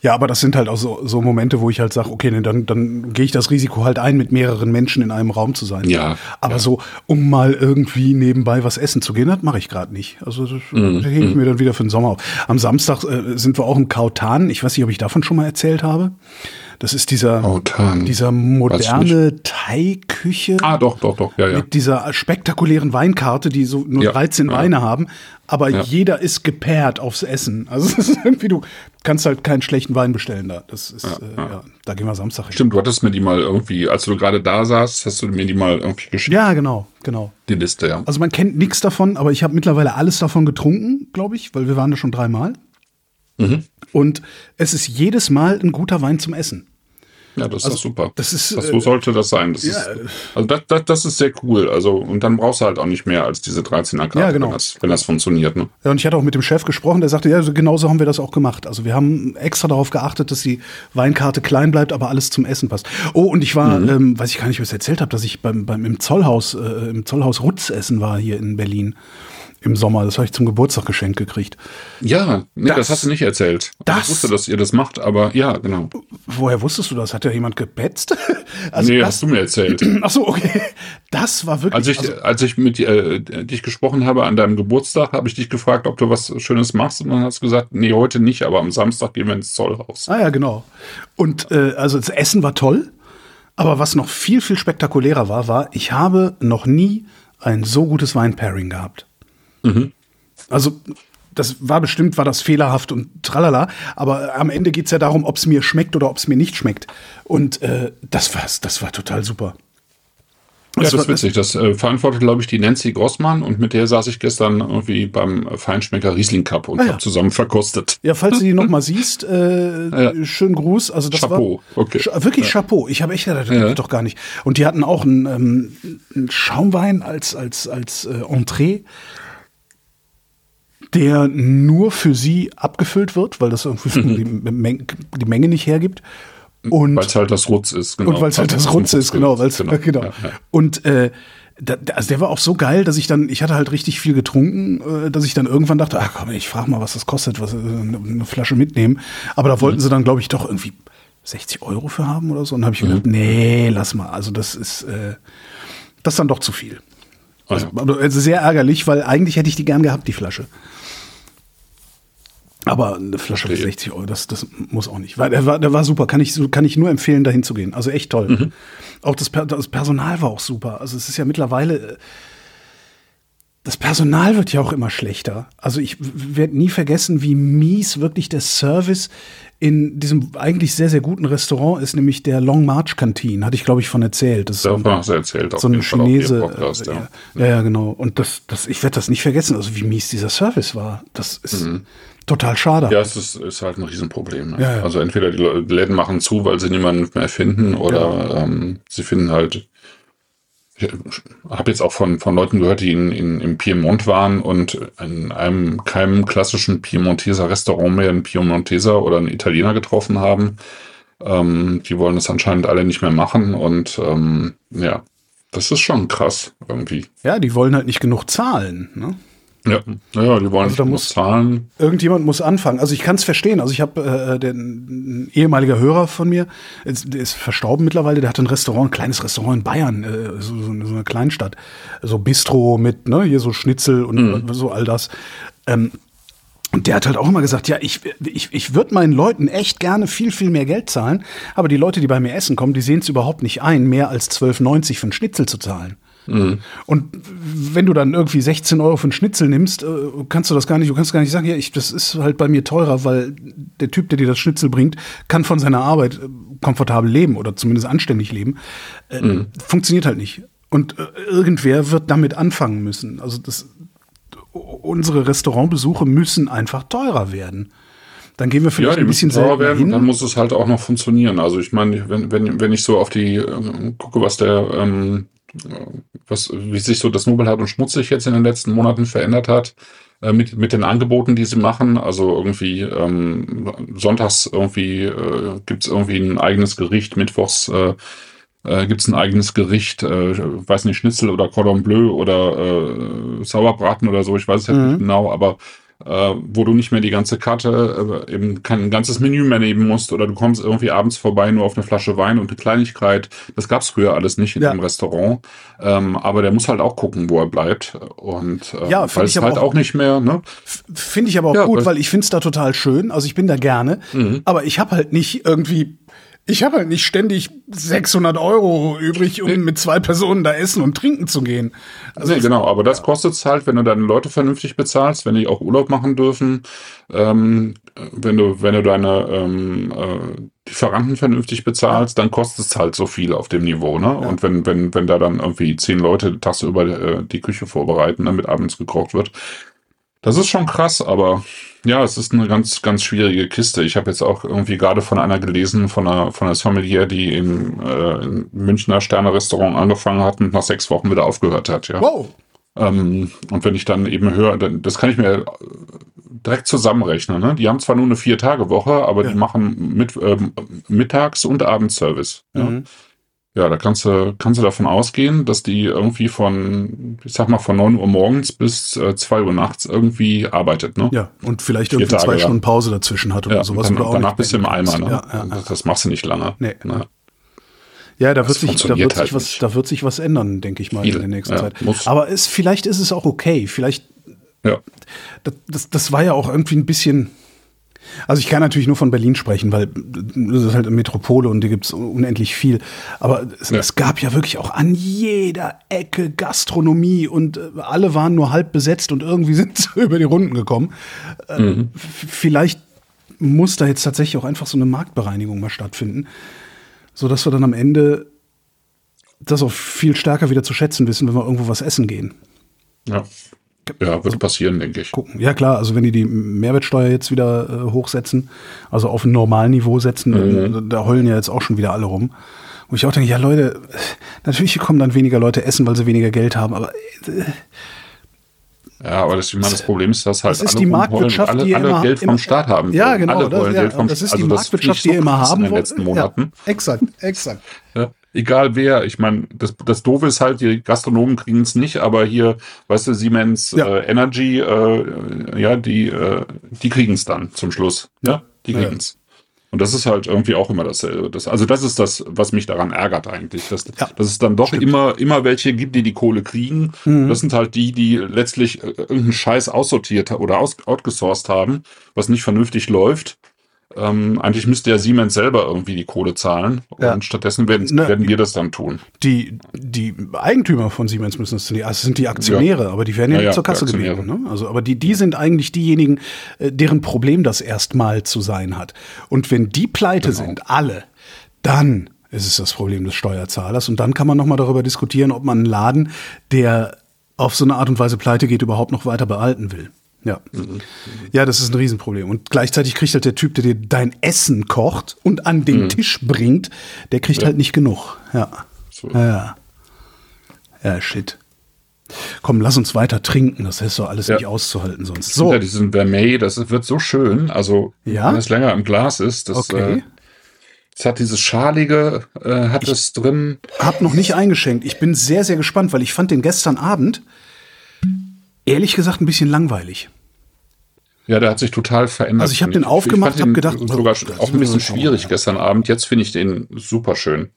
Ja, aber das sind halt auch so, so Momente, wo ich halt sage, okay, nee, dann, dann gehe ich das Risiko halt ein, mit mehreren Menschen in einem Raum zu sein. Ja, Aber ja. so, um mal irgendwie nebenbei was essen zu gehen, das mache ich gerade nicht. Also das Mhm, hebe ich mir dann wieder für den Sommer auf. Am Samstag äh, sind wir auch im Kautan. Ich weiß nicht, ob ich davon schon mal erzählt habe. Das ist dieser, Kautan. dieser moderne Thai-Küche. Ah, doch, doch, doch, ja, ja. Mit dieser spektakulären Weinkarte, die so nur Ja, 13 ja. Weine haben, aber Ja. jeder ist gepaart aufs Essen. Also es ist irgendwie, du kannst halt keinen schlechten Wein bestellen da. Das ist, äh, ja, da gehen wir Samstag hin. Stimmt, du hattest mir die mal irgendwie, als du gerade da saßt, hast du mir die mal irgendwie geschickt, Ja, genau, genau. die Liste, ja. Also man kennt nichts davon, aber ich habe mittlerweile alles davon getrunken, glaube ich, weil wir waren da schon dreimal. Mhm. Und es ist jedes Mal ein guter Wein zum Essen. Ja, das ist doch super. das ist, das, äh, so sollte das sein. Das ja, ist, also das, das, das ist sehr cool. Also, und dann brauchst du halt auch nicht mehr als diese 13er Karte, Ja, genau. wenn, das, wenn das funktioniert. Ne? Ja, und ich hatte auch mit dem Chef gesprochen, der sagte, ja, so genauso haben wir das auch gemacht. Also wir haben extra darauf geachtet, dass die Weinkarte klein bleibt, aber alles zum Essen passt. Oh, und ich war, Mhm. ähm, weiß ich gar nicht, was ich erzählt habe, dass ich beim, beim im Zollhaus, äh, im Zollhaus Rutz essen war hier in Berlin im Sommer. Das habe ich zum Geburtstag geschenkt gekriegt. Ja, nee, das, Das- hast du nicht erzählt. das- Ich wusste, dass ihr das macht, aber ja, genau. Woher wusstest du das? Hat ja jemand gebetzt? Also nee, das, hast du mir erzählt. Ach so, okay. Das war wirklich. Als ich, also, als ich mit äh, dich gesprochen habe an deinem Geburtstag, habe ich dich gefragt, ob du was Schönes machst. Und dann hast du gesagt, nee, heute nicht, aber am Samstag gehen wir ins Zollhaus. ah ja, genau. Und äh, also das Essen war toll, aber was noch viel, viel spektakulärer war, war, ich habe noch nie ein so gutes Weinpairing gehabt. Also das war bestimmt, war das fehlerhaft und tralala, aber am Ende geht's ja darum, ob es mir schmeckt oder ob es mir nicht schmeckt. Und äh, das, war's, das war total super. Ja, das war- ist witzig. Das äh, verantwortet, glaube ich, die Nancy Grossmann und mit der saß ich gestern irgendwie beim Feinschmecker Riesling Cup und Ah, ja. habe zusammen verkostet. Ja, falls du die noch mal siehst, äh, Ja. schönen Gruß. Also das Chapeau, war okay. Sch- wirklich Chapeau. Ich habe echt gedacht, das Ja. geht doch gar nicht. Und die hatten auch einen, ähm, einen Schaumwein als als als äh, Entree, der nur für sie abgefüllt wird, weil das irgendwie die, Meng die Menge nicht hergibt. Und Weil es halt das Rutz ist, genau. und weil es halt das Rutz ist, genau, weil's, genau. genau. Ja, ja. Und äh, da, also der war auch so geil, dass ich dann, ich hatte halt richtig viel getrunken, äh, dass ich dann irgendwann dachte, ach komm, ich frage mal, was das kostet, was äh, eine, Flasche mitnehmen. Aber da Mhm. wollten sie dann, glaube ich, doch irgendwie 60 Euro für haben oder so. Und dann habe ich Mhm. gedacht, nee, lass mal. Also das ist, äh, das ist dann doch zu viel. Ah. Aber Also sehr ärgerlich, weil eigentlich hätte ich die gern gehabt, die Flasche. Aber eine Flasche für Verstehe. 60 Euro, das, das muss auch nicht. Weil der war, der war super, kann ich, kann ich nur empfehlen, dahin zu gehen. Also echt toll. Mhm. Auch das, das Personal war auch super. Also es ist ja mittlerweile, äh, das Personal wird ja auch immer schlechter. Also ich werde nie vergessen, wie mies wirklich der Service in diesem eigentlich sehr, sehr guten Restaurant ist, nämlich der Long March Canteen. Hatte ich, glaube ich, von erzählt. Das ist so ein- Davon hast du erzählt. so ein Chinese. Podcast, äh, ja. ja. ja, genau. Und das, das, ich werde das nicht vergessen, also wie mies dieser Service war. Das ist total schade. Ja, es ist, ist halt ein Riesenproblem. Ne? Ja, ja. Also entweder die Läden machen zu, weil sie niemanden mehr finden, oder ähm, sie finden halt. Ich habe jetzt auch von, von Leuten gehört, die in, in, im Piemont waren und in einem keinem klassischen Piemonteser Restaurant mehr einen Piemonteser oder einen Italiener getroffen haben. Ähm, die wollen das anscheinend alle nicht mehr machen und ähm, ja, das ist schon krass irgendwie. Ja, die wollen halt nicht genug zahlen. Ne? Ja, naja, die wollen Also da muss- zahlen. Irgendjemand muss anfangen. Also ich kann es verstehen. Also ich habe äh, den ein ehemaliger Hörer von mir, ist, der ist verstorben mittlerweile, der hat ein Restaurant, ein kleines Restaurant in Bayern, äh, so, so, eine- so eine Kleinstadt. So Bistro mit, ne, hier so Schnitzel und so all das. Ähm, und der hat halt auch immer gesagt, ja, ich, ich, ich würde meinen Leuten echt gerne viel, viel mehr Geld zahlen, aber die Leute, die bei mir essen kommen, die sehen es überhaupt nicht ein, mehr als 12,90 für einen Schnitzel zu zahlen. Und wenn du dann irgendwie 16 Euro für einen Schnitzel nimmst, äh, kannst du das gar nicht, du kannst gar nicht sagen, ja, ich, das ist halt bei mir teurer, weil der Typ, der dir das Schnitzel bringt, kann von seiner Arbeit äh, komfortabel leben oder zumindest anständig leben. Äh, Funktioniert halt nicht. Und irgendwer wird damit anfangen müssen. Also das, unsere Restaurantbesuche müssen einfach teurer werden. Dann gehen wir vielleicht die ein bisschen seltener werden, hin. Dann muss es halt auch noch funktionieren. Also ich meine, wenn, wenn, wenn ich so auf die äh, gucke, was der ähm, was, wie sich so das Nobelhart und Schmutzig jetzt in den letzten Monaten verändert hat, äh, mit, mit den Angeboten, die sie machen. Also irgendwie ähm, sonntags irgendwie äh, gibt's irgendwie ein eigenes Gericht, mittwochs äh, äh, gibt es ein eigenes Gericht, äh, weiß nicht, Schnitzel oder Cordon Bleu oder äh, Sauerbraten oder so, ich weiß es halt mhm. nicht genau, aber äh, wo du nicht mehr die ganze Karte, äh, eben kein ganzes Menü mehr nehmen musst oder du kommst irgendwie abends vorbei nur auf eine Flasche Wein und eine Kleinigkeit. Das gab's früher alles nicht in ja. dem Restaurant. Ähm, aber der muss halt auch gucken, wo er bleibt. Und äh, ja, weil es halt auch, auch, nicht mehr, ne? Finde ich aber auch ja, gut, weil ich finde es da total schön. Also ich bin da gerne, mhm. aber ich habe halt nicht irgendwie ich habe halt nicht ständig 600 Euro übrig, um nee. mit zwei Personen da essen und trinken zu gehen. Also nee, genau, aber das kostet es halt, wenn du deine Leute vernünftig bezahlst, wenn die auch Urlaub machen dürfen, ähm, wenn du, wenn du deine ähm, äh, Lieferanten vernünftig bezahlst, dann kostet es halt so viel auf dem Niveau, ne? Ja. Und wenn, wenn, wenn da dann irgendwie zehn Leute tagsüber äh, die Küche vorbereiten, damit abends gekocht wird, das ist schon krass, aber ja, es ist eine ganz, ganz schwierige Kiste. Ich habe jetzt auch irgendwie gerade von einer gelesen, von einer, von einer Sommelier, die im, äh, im Münchner Sterne-Restaurant angefangen hat und nach sechs Wochen wieder aufgehört hat. Ja. Wow. Ähm, und wenn ich dann eben höre, dann, das kann ich mir direkt zusammenrechnen. Ne? Die haben zwar nur eine Vier-Tage-Woche, aber ja. die machen mit, ähm, Mittags- und Abendservice. Mhm. Ja? Da kannst du, kannst du davon ausgehen, dass die irgendwie von, ich sag mal, von neun Uhr morgens bis äh, 2 Uhr nachts irgendwie arbeitet, ne? Ja, und vielleicht irgendwie Tage, zwei Stunden Pause dazwischen hat oder ja, sowas. Dann, oder danach bist du im Eimer, ne? Ja, ja, das, machst du nicht lange. Nee. Ne? Ja, da wird, sich, da, wird halt sich was, da wird sich was ändern, denke ich mal, Viel. in der nächsten Zeit. Muss. Aber es, vielleicht ist es auch okay. Vielleicht. Ja. Das, das, das war ja auch irgendwie ein bisschen also ich kann natürlich nur von Berlin sprechen, weil das ist halt eine Metropole und hier gibt es unendlich viel. Aber es, ja. es, gab ja wirklich auch an jeder Ecke Gastronomie und äh, alle waren nur halb besetzt und irgendwie sind sie über die Runden gekommen. Äh, mhm. Vielleicht muss da jetzt tatsächlich auch einfach so eine Marktbereinigung mal stattfinden, sodass wir dann am Ende das auch viel stärker wieder zu schätzen wissen, wenn wir irgendwo was essen gehen. Ja. Ja, wird also, passieren, denke ich. Gucken. Ja, klar, also wenn die die Mehrwertsteuer jetzt wieder äh, hochsetzen, also auf ein Normalniveau setzen, mhm. da heulen ja jetzt auch schon wieder alle rum. Wo ich auch denke, ja Leute, natürlich kommen dann weniger Leute essen, weil sie weniger Geld haben, aber äh, ja, aber das, ich meine, das Problem ist, dass halt das ist die Marktwirtschaft, alle, die alle immer, Geld vom Staat haben. Ja, genau. Alle das, ja, das ist also die Marktwirtschaft, die so immer haben in den letzten Monaten. Ja, exakt, exakt. Ja, egal wer. Ich meine, das, das Doofe ist halt, die Gastronomen kriegen es nicht, aber hier, weißt du, Siemens ja. äh, Energy, äh, ja, die, äh, die kriegen es dann zum Schluss. Ja, die kriegen es. Und das ist halt irgendwie auch immer dasselbe. Das, also das ist das, was mich daran ärgert eigentlich, dass, ja, dass es dann doch stimmt. immer, immer welche gibt, die die Kohle kriegen. Mhm. Das sind halt die, die letztlich äh, irgendeinen Scheiß aussortiert oder aus, outgesourced haben, was nicht vernünftig läuft. Ähm, eigentlich müsste ja Siemens selber irgendwie die Kohle zahlen ja. und stattdessen werden, ne, werden wir das dann tun. Die, die Eigentümer von Siemens müssen es tun. Also sind die Aktionäre, ja. aber die werden ja, ja zur Kasse gebeten. Ne? Also, aber die, die sind eigentlich diejenigen, äh, deren Problem das erstmal zu sein hat. Und wenn die pleite genau. sind, alle, dann ist es das Problem des Steuerzahlers. Und dann kann man nochmal darüber diskutieren, ob man einen Laden, der auf so eine Art und Weise pleite geht, überhaupt noch weiter behalten will. Ja. Mhm. Ja, das ist ein Riesenproblem. Und gleichzeitig kriegt halt der Typ, der dir dein Essen kocht und an den mhm. Tisch bringt, der kriegt ja. halt nicht genug. Ja. So. Ja. Ja, shit. Komm, lass uns weiter trinken. Das ist doch alles ja. nicht auszuhalten sonst. So. Ja, diesen Vermeil, das wird so schön. Also, ja? wenn es länger im Glas ist, das, okay. äh, es hat dieses Schalige, äh, hat ich es drin. Hab noch nicht eingeschenkt. Ich bin sehr, sehr gespannt, weil ich fand den gestern Abend ehrlich gesagt ein bisschen langweilig. Ja, der hat sich total verändert. Also ich habe den aufgemacht, habe gedacht, sogar oh, auch ein bisschen schwierig gestern Abend. Jetzt finde ich den super schön.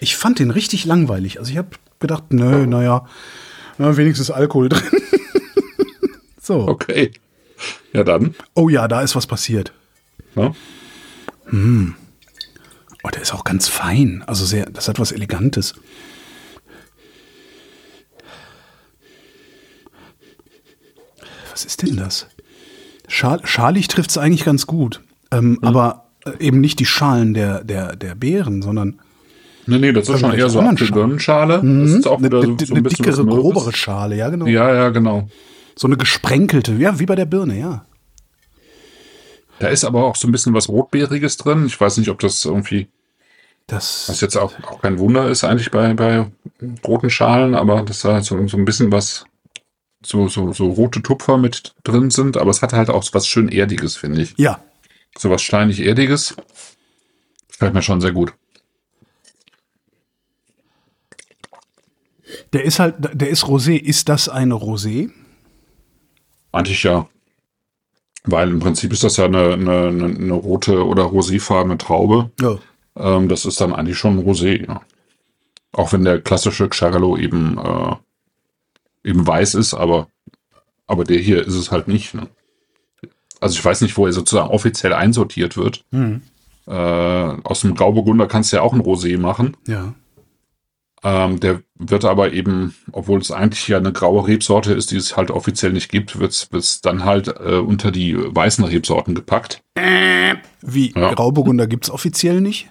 Ich fand den richtig langweilig. Also ich habe gedacht, nö, naja, na, wenigstens Alkohol drin. so. Okay. Ja, dann. Oh ja, da ist was passiert. Ja? Hm. Oh, der ist auch ganz fein. Also sehr, das hat was Elegantes. Was ist denn das? Schal schalig trifft es eigentlich ganz gut. Ähm, mhm. Aber äh, eben nicht die Schalen der, der, der Beeren, sondern. Nee, nee, das ist schon eher so eine Birnenschale. Mhm. Das ist auch wieder eine, so, so ein dickere, grobere Schale, ja, genau. Ja, ja, genau. So eine gesprenkelte, ja, wie bei der Birne, ja. Da ist aber auch so ein bisschen was Rotbeeriges drin. Ich weiß nicht, ob das irgendwie. Das, Was jetzt auch, auch kein Wunder ist eigentlich bei, bei roten Schalen, aber dass da so, so ein bisschen was, so, so, so rote Tupfer mit drin sind, aber es hat halt auch was schön Erdiges, finde ich. ja, So was steinig-Erdiges. Gefällt mir schon sehr gut. der ist halt, der ist Rosé. Ist das eine Rosé? Eigentlich ja. Weil im Prinzip ist das ja eine, eine, eine, eine rote oder roséfarbene Traube. Ja. Ähm, das ist dann eigentlich schon Rosé, ja. Auch wenn der klassische Xarello eben, äh, eben weiß ist, aber, aber der hier ist es halt nicht. Ne? Also ich weiß nicht, wo er sozusagen offiziell einsortiert wird. Hm. Äh, aus dem Grauburgunder kannst du ja auch ein Rosé machen. Ja. Ähm, der wird aber eben, obwohl es eigentlich ja eine graue Rebsorte ist, die es halt offiziell nicht gibt, wird es dann halt äh, unter die weißen Rebsorten gepackt. Wie? Ja. Grauburgunder gibt's offiziell nicht?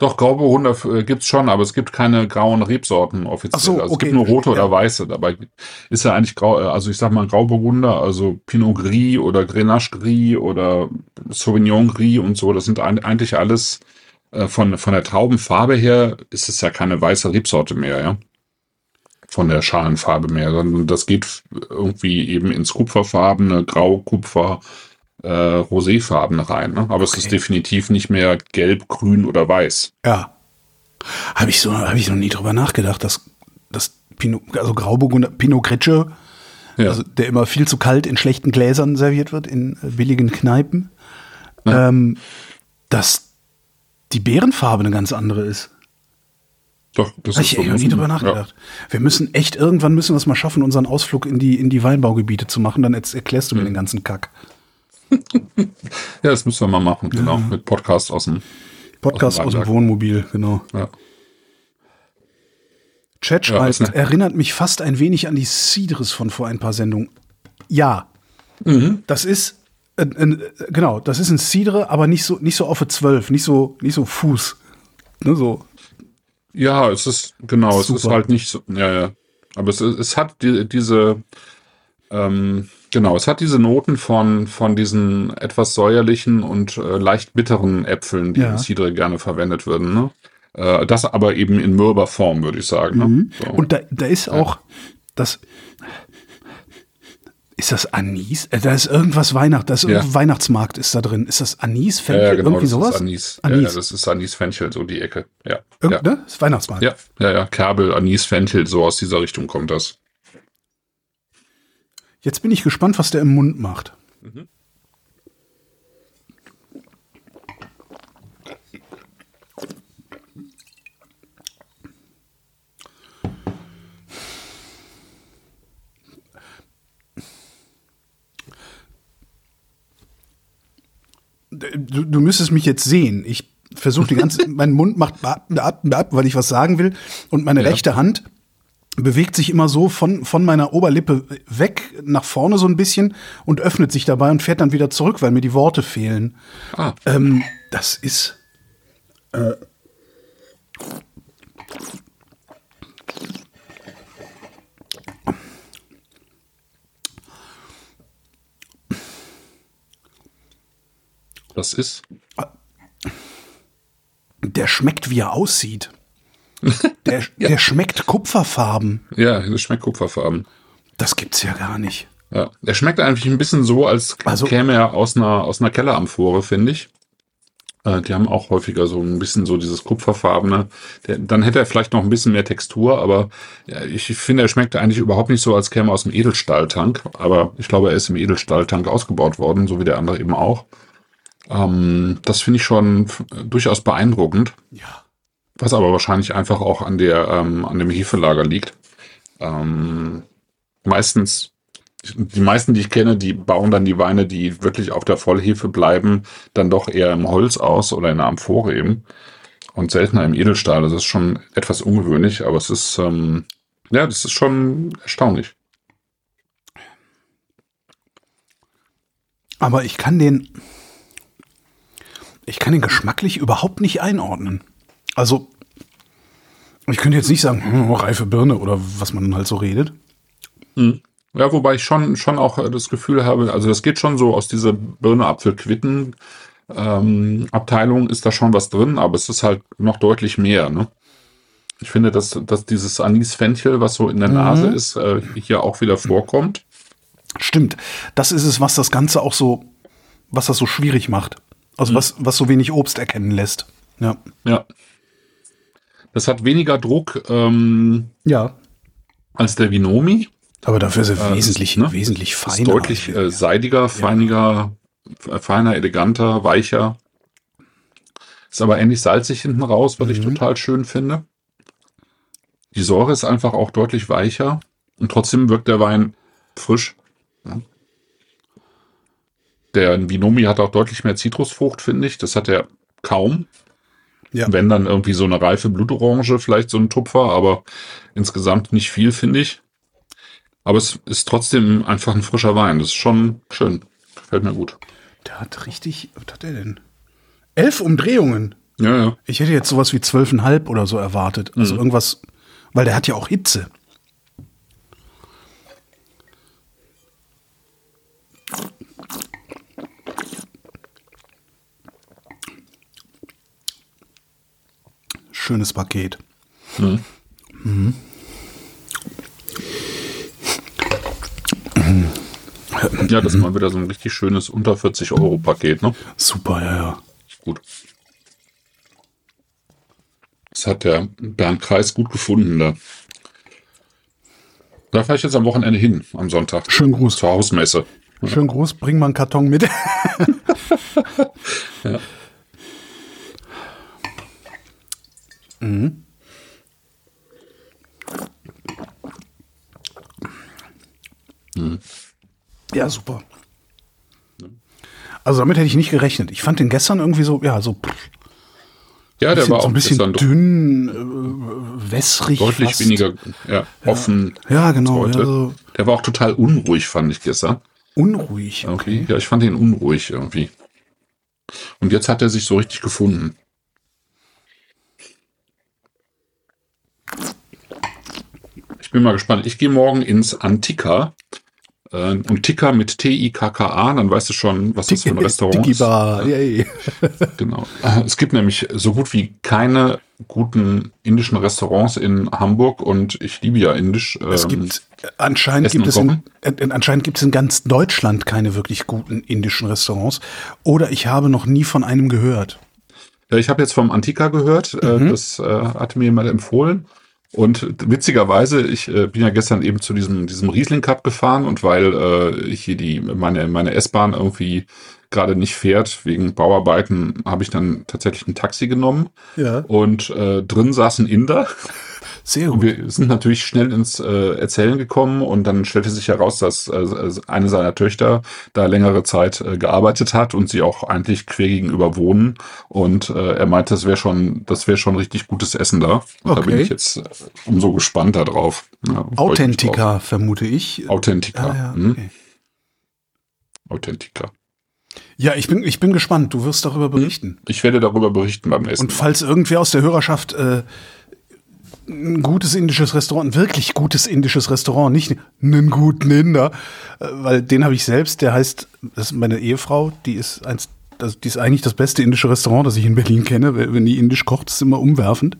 Doch, Grauburgunder äh, gibt's schon, aber es gibt keine grauen Rebsorten offiziell. Ach so, also es okay. gibt nur rote Ja. oder weiße. Dabei ist ja eigentlich grau, äh, also ich sag mal Grauburgunder, also Pinot Gris oder Grenache Gris oder Sauvignon Gris und so. Das sind eigentlich alles äh, von, von der Traubenfarbe her ist es ja keine weiße Rebsorte mehr, ja. Von der Schalenfarbe mehr, sondern das geht irgendwie eben ins Kupferfarbene, Grau, Kupfer, äh, Roséfarben rein. Ne? Aber es ist Okay. definitiv nicht mehr gelb, grün oder weiß. Ja. Habe ich so, habe ich noch nie drüber nachgedacht, dass das Pinot, also Grauburgunder, Pinot Grigio, Ja. also der immer viel zu kalt in schlechten Gläsern serviert wird in äh, billigen Kneipen, ähm, dass die Beerenfarbe eine ganz andere ist. Doch, das Habe ist ich so. noch nie drüber nachgedacht. Wir müssen echt, irgendwann müssen wir es mal schaffen, unseren Ausflug in die, in die Weinbaugebiete zu machen, dann erklärst du Hm. mir den ganzen Kack. Ja. ja, das müssen wir mal machen, genau. Mit Podcast aus dem. Podcast Aus aus dem dem Wohnmobil, genau. Ja. Chat Ja, schreibt, ist ne- erinnert mich fast ein wenig an die Cidres von vor ein paar Sendungen. Ja, Mhm. das ist, äh, äh, genau, das ist ein Cidre, aber nicht so, nicht so auf 12, nicht so, nicht so Fuß. Ne, so. Ja, es ist, genau, es ist Super. halt nicht so, ja, ja. Aber es, es hat die, diese, ähm, genau, es hat diese Noten von, von diesen etwas säuerlichen und äh, leicht bitteren Äpfeln, die Ja. in Cidre gerne verwendet würden, ne? Äh, das aber eben in mürber Form, würde ich sagen. Ne? So. Mhm. Und da, da ist auch das. Ist das Anis? Äh, Da ist irgendwas Weihnacht, da ist Ja. Weihnachtsmarkt ist da drin. Ist das Anis, ja, Fenchel, ja, genau, irgendwie das sowas? ist Anis. Ja, Anis. ja, das ist Anis Fenchel, so die Ecke. Ja. Irgend, ja. Ne? Das ist Weihnachtsmarkt. Ja, ja, ja, Kerbel, Anis, Fenchel, so aus dieser Richtung kommt das. Jetzt bin ich gespannt, was der im Mund macht. Du, du müsstest mich jetzt sehen. Ich versuche die ganze, mein Mund macht ab, ab, ab, weil ich was sagen will und meine Ja. rechte Hand bewegt sich immer so von, von meiner Oberlippe weg nach vorne so ein bisschen und öffnet sich dabei und fährt dann wieder zurück, weil mir die Worte fehlen. Ah, Ähm, das ist. Äh, das ist. der schmeckt, wie er aussieht. Der, der schmeckt kupferfarben. Ja, das schmeckt kupferfarben. Das gibt's ja gar nicht. Ja, der schmeckt eigentlich ein bisschen so, als Also- käme er aus einer, aus einer Kelleramphore, finde ich. Äh, die haben auch häufiger so ein bisschen so dieses kupferfarbene. Der, dann hätte er vielleicht noch ein bisschen mehr Textur, aber ja, ich finde, er schmeckt eigentlich überhaupt nicht so, als käme er aus dem Edelstahltank. Aber ich glaube, er ist im Edelstahltank ausgebaut worden, so wie der andere eben auch. Ähm, das finde ich schon durchaus beeindruckend. Ja. Was aber wahrscheinlich einfach auch an der, ähm, an dem Hefelager liegt. Ähm, meistens, die meisten, die ich kenne, die bauen dann die Weine, die wirklich auf der Vollhefe bleiben, dann doch eher im Holz aus oder in der Amphore eben. Und seltener im Edelstahl. Das ist schon etwas ungewöhnlich, aber es ist, ähm, ja, das ist schon erstaunlich. Aber ich kann den. Ich kann den geschmacklich überhaupt nicht einordnen. Also, ich könnte jetzt nicht sagen, hm, reife Birne oder was man halt so redet. Ja, wobei ich schon, schon auch das Gefühl habe, also das geht schon so aus dieser Birne-Apfel-Quitten ähm, Abteilung ist da schon was drin, aber es ist halt noch deutlich mehr. Ne? Ich finde, dass, dass dieses Anis-Fenchel, was so in der Nase ist, äh, hier auch wieder vorkommt. Stimmt. Das ist es, was das Ganze auch so, was das so schwierig macht. Also was, was so wenig Obst erkennen lässt. Ja. Ja. Das hat weniger Druck ähm, Ja. als der Vinomi. Aber dafür ist er Äh, wesentlich, ne? wesentlich Ist feiner. deutlich äh, seidiger, feiniger, äh, feiner, eleganter, weicher. Ist aber ähnlich salzig hinten raus, was ich total schön finde. Die Säure ist einfach auch deutlich weicher und trotzdem wirkt der Wein frisch. Ja. Der Vinomi hat auch deutlich mehr Zitrusfrucht, finde ich. Das hat er kaum. Ja. Wenn dann irgendwie so eine reife Blutorange, vielleicht so ein Tupfer, aber insgesamt nicht viel, finde ich. Aber es ist trotzdem einfach ein frischer Wein. Das ist schon schön. Gefällt mir gut. Der hat richtig, was hat der denn? Elf Umdrehungen. Ja, ja. Ich hätte jetzt sowas wie zwölfeinhalb oder so erwartet. Also Mhm. irgendwas, weil der hat ja auch Hitze. Schönes Paket. Ja, das ist mal wieder so ein richtig schönes unter 40 Euro Paket, ne? Super, ja, ja. Gut. Das hat der Bernd Kreis gut gefunden da. Da fahre ich jetzt am Wochenende hin, am Sonntag. Schönen Gruß. Zur Hausmesse. Schönen Gruß, bring mal einen Karton mit. Ja, super. Also damit hätte ich nicht gerechnet. Ich fand den gestern irgendwie so, ja, so, pff, Ja, der bisschen, war auch so ein bisschen dünn, äh, wässrig. deutlich fast. weniger ja, offen. Ja, genau. als Ja, so Der war auch total unruhig, fand ich gestern. unruhig. Irgendwie. Ja, ich fand ihn unruhig irgendwie. Und jetzt hat er sich so richtig gefunden. Ich bin mal gespannt. Ich gehe morgen ins Antika. Äh, und Tika mit T-I-K-K-A, dann weißt du schon, was das für ein Restaurant ist. Bar. Yay. Genau. Äh, Es gibt nämlich so gut wie keine guten indischen Restaurants in Hamburg und ich liebe ja Indisch. Es Ähm, gibt anscheinend Essen gibt es und in, äh, anscheinend gibt es in ganz Deutschland keine wirklich guten indischen Restaurants oder ich habe noch nie von einem gehört. Ja, ich habe jetzt vom Antika gehört, äh, das äh, hatte mir jemand empfohlen. Und witzigerweise, ich äh, bin ja gestern eben zu diesem, diesem Riesling Cup gefahren und weil äh, hier die, meine, meine S-Bahn irgendwie gerade nicht fährt, wegen Bauarbeiten, habe ich dann tatsächlich ein Taxi genommen. Ja. Und äh, drin saß ein Inder. Sehr Und gut. wir sind natürlich schnell ins äh, Erzählen gekommen und dann stellte sich heraus, dass äh, eine seiner Töchter da längere Zeit äh, gearbeitet hat und sie auch eigentlich quer gegenüber wohnen. Und äh, er meinte, das wäre schon, das wäre schon richtig gutes Essen da. Und da bin Okay. ich jetzt äh, umso gespannter drauf. Ja, mich drauf. Authentica, vermute ich. Authentica. Ah, ja, hm? okay. Authentica. ja, ich bin, ich bin gespannt. Du wirst darüber berichten. Ich werde darüber berichten beim nächsten Und falls irgendwer aus der Hörerschaft äh, ein gutes indisches Restaurant, ein wirklich gutes indisches Restaurant, nicht einen guten Inder, äh, weil den habe ich selbst, der heißt, das ist meine Ehefrau, die ist eins, das, die ist eigentlich das beste indische Restaurant, das ich in Berlin kenne. Wenn die indisch kocht, ist es immer umwerfend.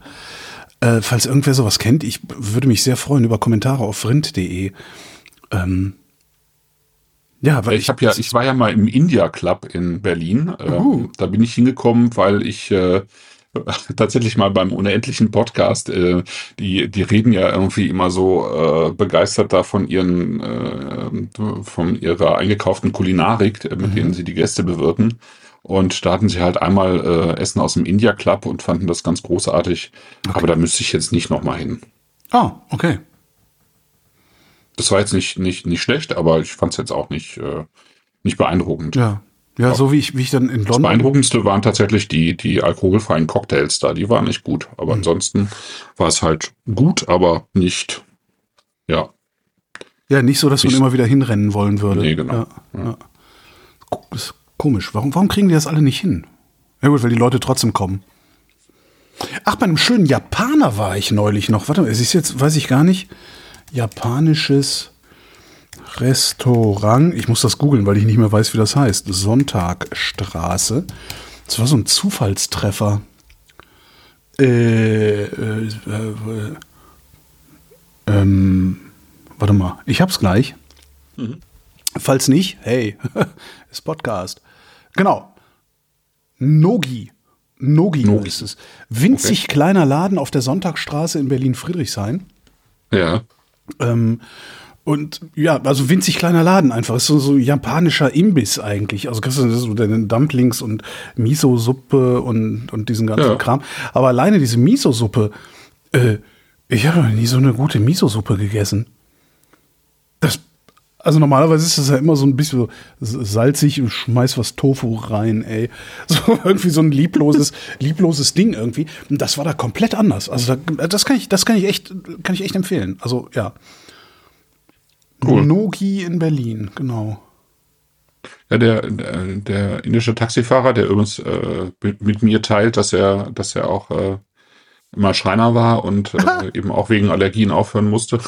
Äh, falls irgendwer sowas kennt, ich würde mich sehr freuen über Kommentare auf vrind.de. Ähm, ja, weil Ich habe ja, ich war ja mal im India Club in Berlin. Ähm, Uh. Da bin ich hingekommen, weil ich äh, tatsächlich mal beim unendlichen Podcast, äh, die die reden ja irgendwie immer so äh, begeistert da von ihren äh, von ihrer eingekauften Kulinarik, äh, mit denen sie die Gäste bewirten. Und da hatten sie halt einmal äh, Essen aus dem India Club und fanden das ganz großartig. Aber da müsste ich jetzt nicht nochmal hin. Ah, okay. Das war jetzt nicht, nicht, nicht schlecht, aber ich fand es jetzt auch nicht, äh, nicht beeindruckend. Ja. Ja, so wie ich, wie ich dann in Das London. beeindruckendste waren tatsächlich die, die alkoholfreien Cocktails da. Die waren nicht gut. Hm. Aber ansonsten war es halt gut, aber nicht, ja, Ja, nicht so, dass man immer wieder hinrennen wollen würde. Nee, genau. Ja, ja. Ko- ist komisch. Warum, warum kriegen die das alle nicht hin? Ja gut, weil die Leute trotzdem kommen. Ach, bei einem schönen Japaner war ich neulich noch. Warte mal, es ist jetzt, weiß ich gar nicht, japanisches Restaurant, ich muss das googeln, weil ich nicht mehr weiß, wie das heißt. Sonntagstraße. Das war so ein Zufallstreffer. Äh, äh, äh, ähm, warte mal, ich hab's gleich. Falls nicht, hey, ist Podcast. Genau. Nogi. Nogi, Nogi. ist es. Winzig kleiner Laden auf der Sonntagsstraße in Berlin-Friedrichshain. Ja. Ähm, und ja, also winzig kleiner Laden einfach. Ist so, so japanischer Imbiss eigentlich. Also kriegst du so deine Dumplings und Miso-Suppe und, und diesen ganzen Ja. Kram. Aber alleine diese Miso-Suppe, äh, ich habe noch nie so eine gute Miso-Suppe gegessen. Das, also normalerweise ist das ja immer so ein bisschen so salzig und schmeiß was Tofu rein, ey. So irgendwie so ein liebloses, liebloses Ding irgendwie. Und das war da komplett anders. Also da, das kann ich, das kann ich echt, kann ich echt empfehlen. Also ja. Cool. Nogi in Berlin, genau. Ja, der, der, der indische Taxifahrer, der übrigens äh, mit, mit mir teilt, dass er, dass er auch äh, immer Schreiner war und äh, eben auch wegen Allergien aufhören musste.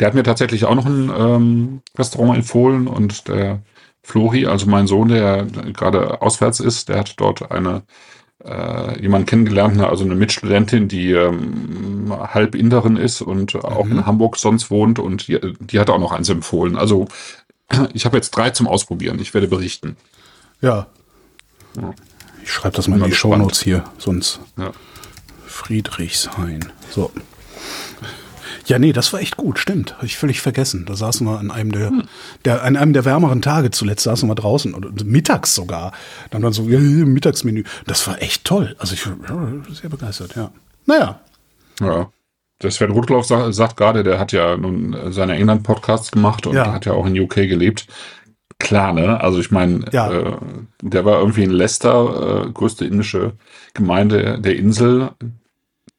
Der hat mir tatsächlich auch noch ein ähm, Restaurant empfohlen und der Flori, also mein Sohn, der gerade auswärts ist, der hat dort eine äh, jemanden kennengelernt, also eine Mitstudentin, die ähm, halb Inderin ist und auch in Hamburg sonst wohnt und die, die hat auch noch eins empfohlen. Also ich habe jetzt drei zum Ausprobieren. Ich werde berichten. Ja. Ja. Ich schreibe das mal in die. Shownotes hier, sonst Ja. Friedrichshain. So. Ja, nee, das war echt gut, stimmt. Habe ich völlig vergessen. Da saßen wir an einem der, der, an einem der wärmeren Tage zuletzt saßen wir draußen und mittags sogar. Dann dann so, ja, Mittagsmenü. Das war echt toll. Also ich war sehr begeistert, ja. Naja. Ja. Der Sven Rudloff sagt, sagt gerade, der hat ja nun seine England-Podcasts gemacht und Ja. hat ja auch in UK gelebt. Klar, ne? Also ich meine, Ja. äh, der war irgendwie in Leicester, äh, größte indische Gemeinde der Insel.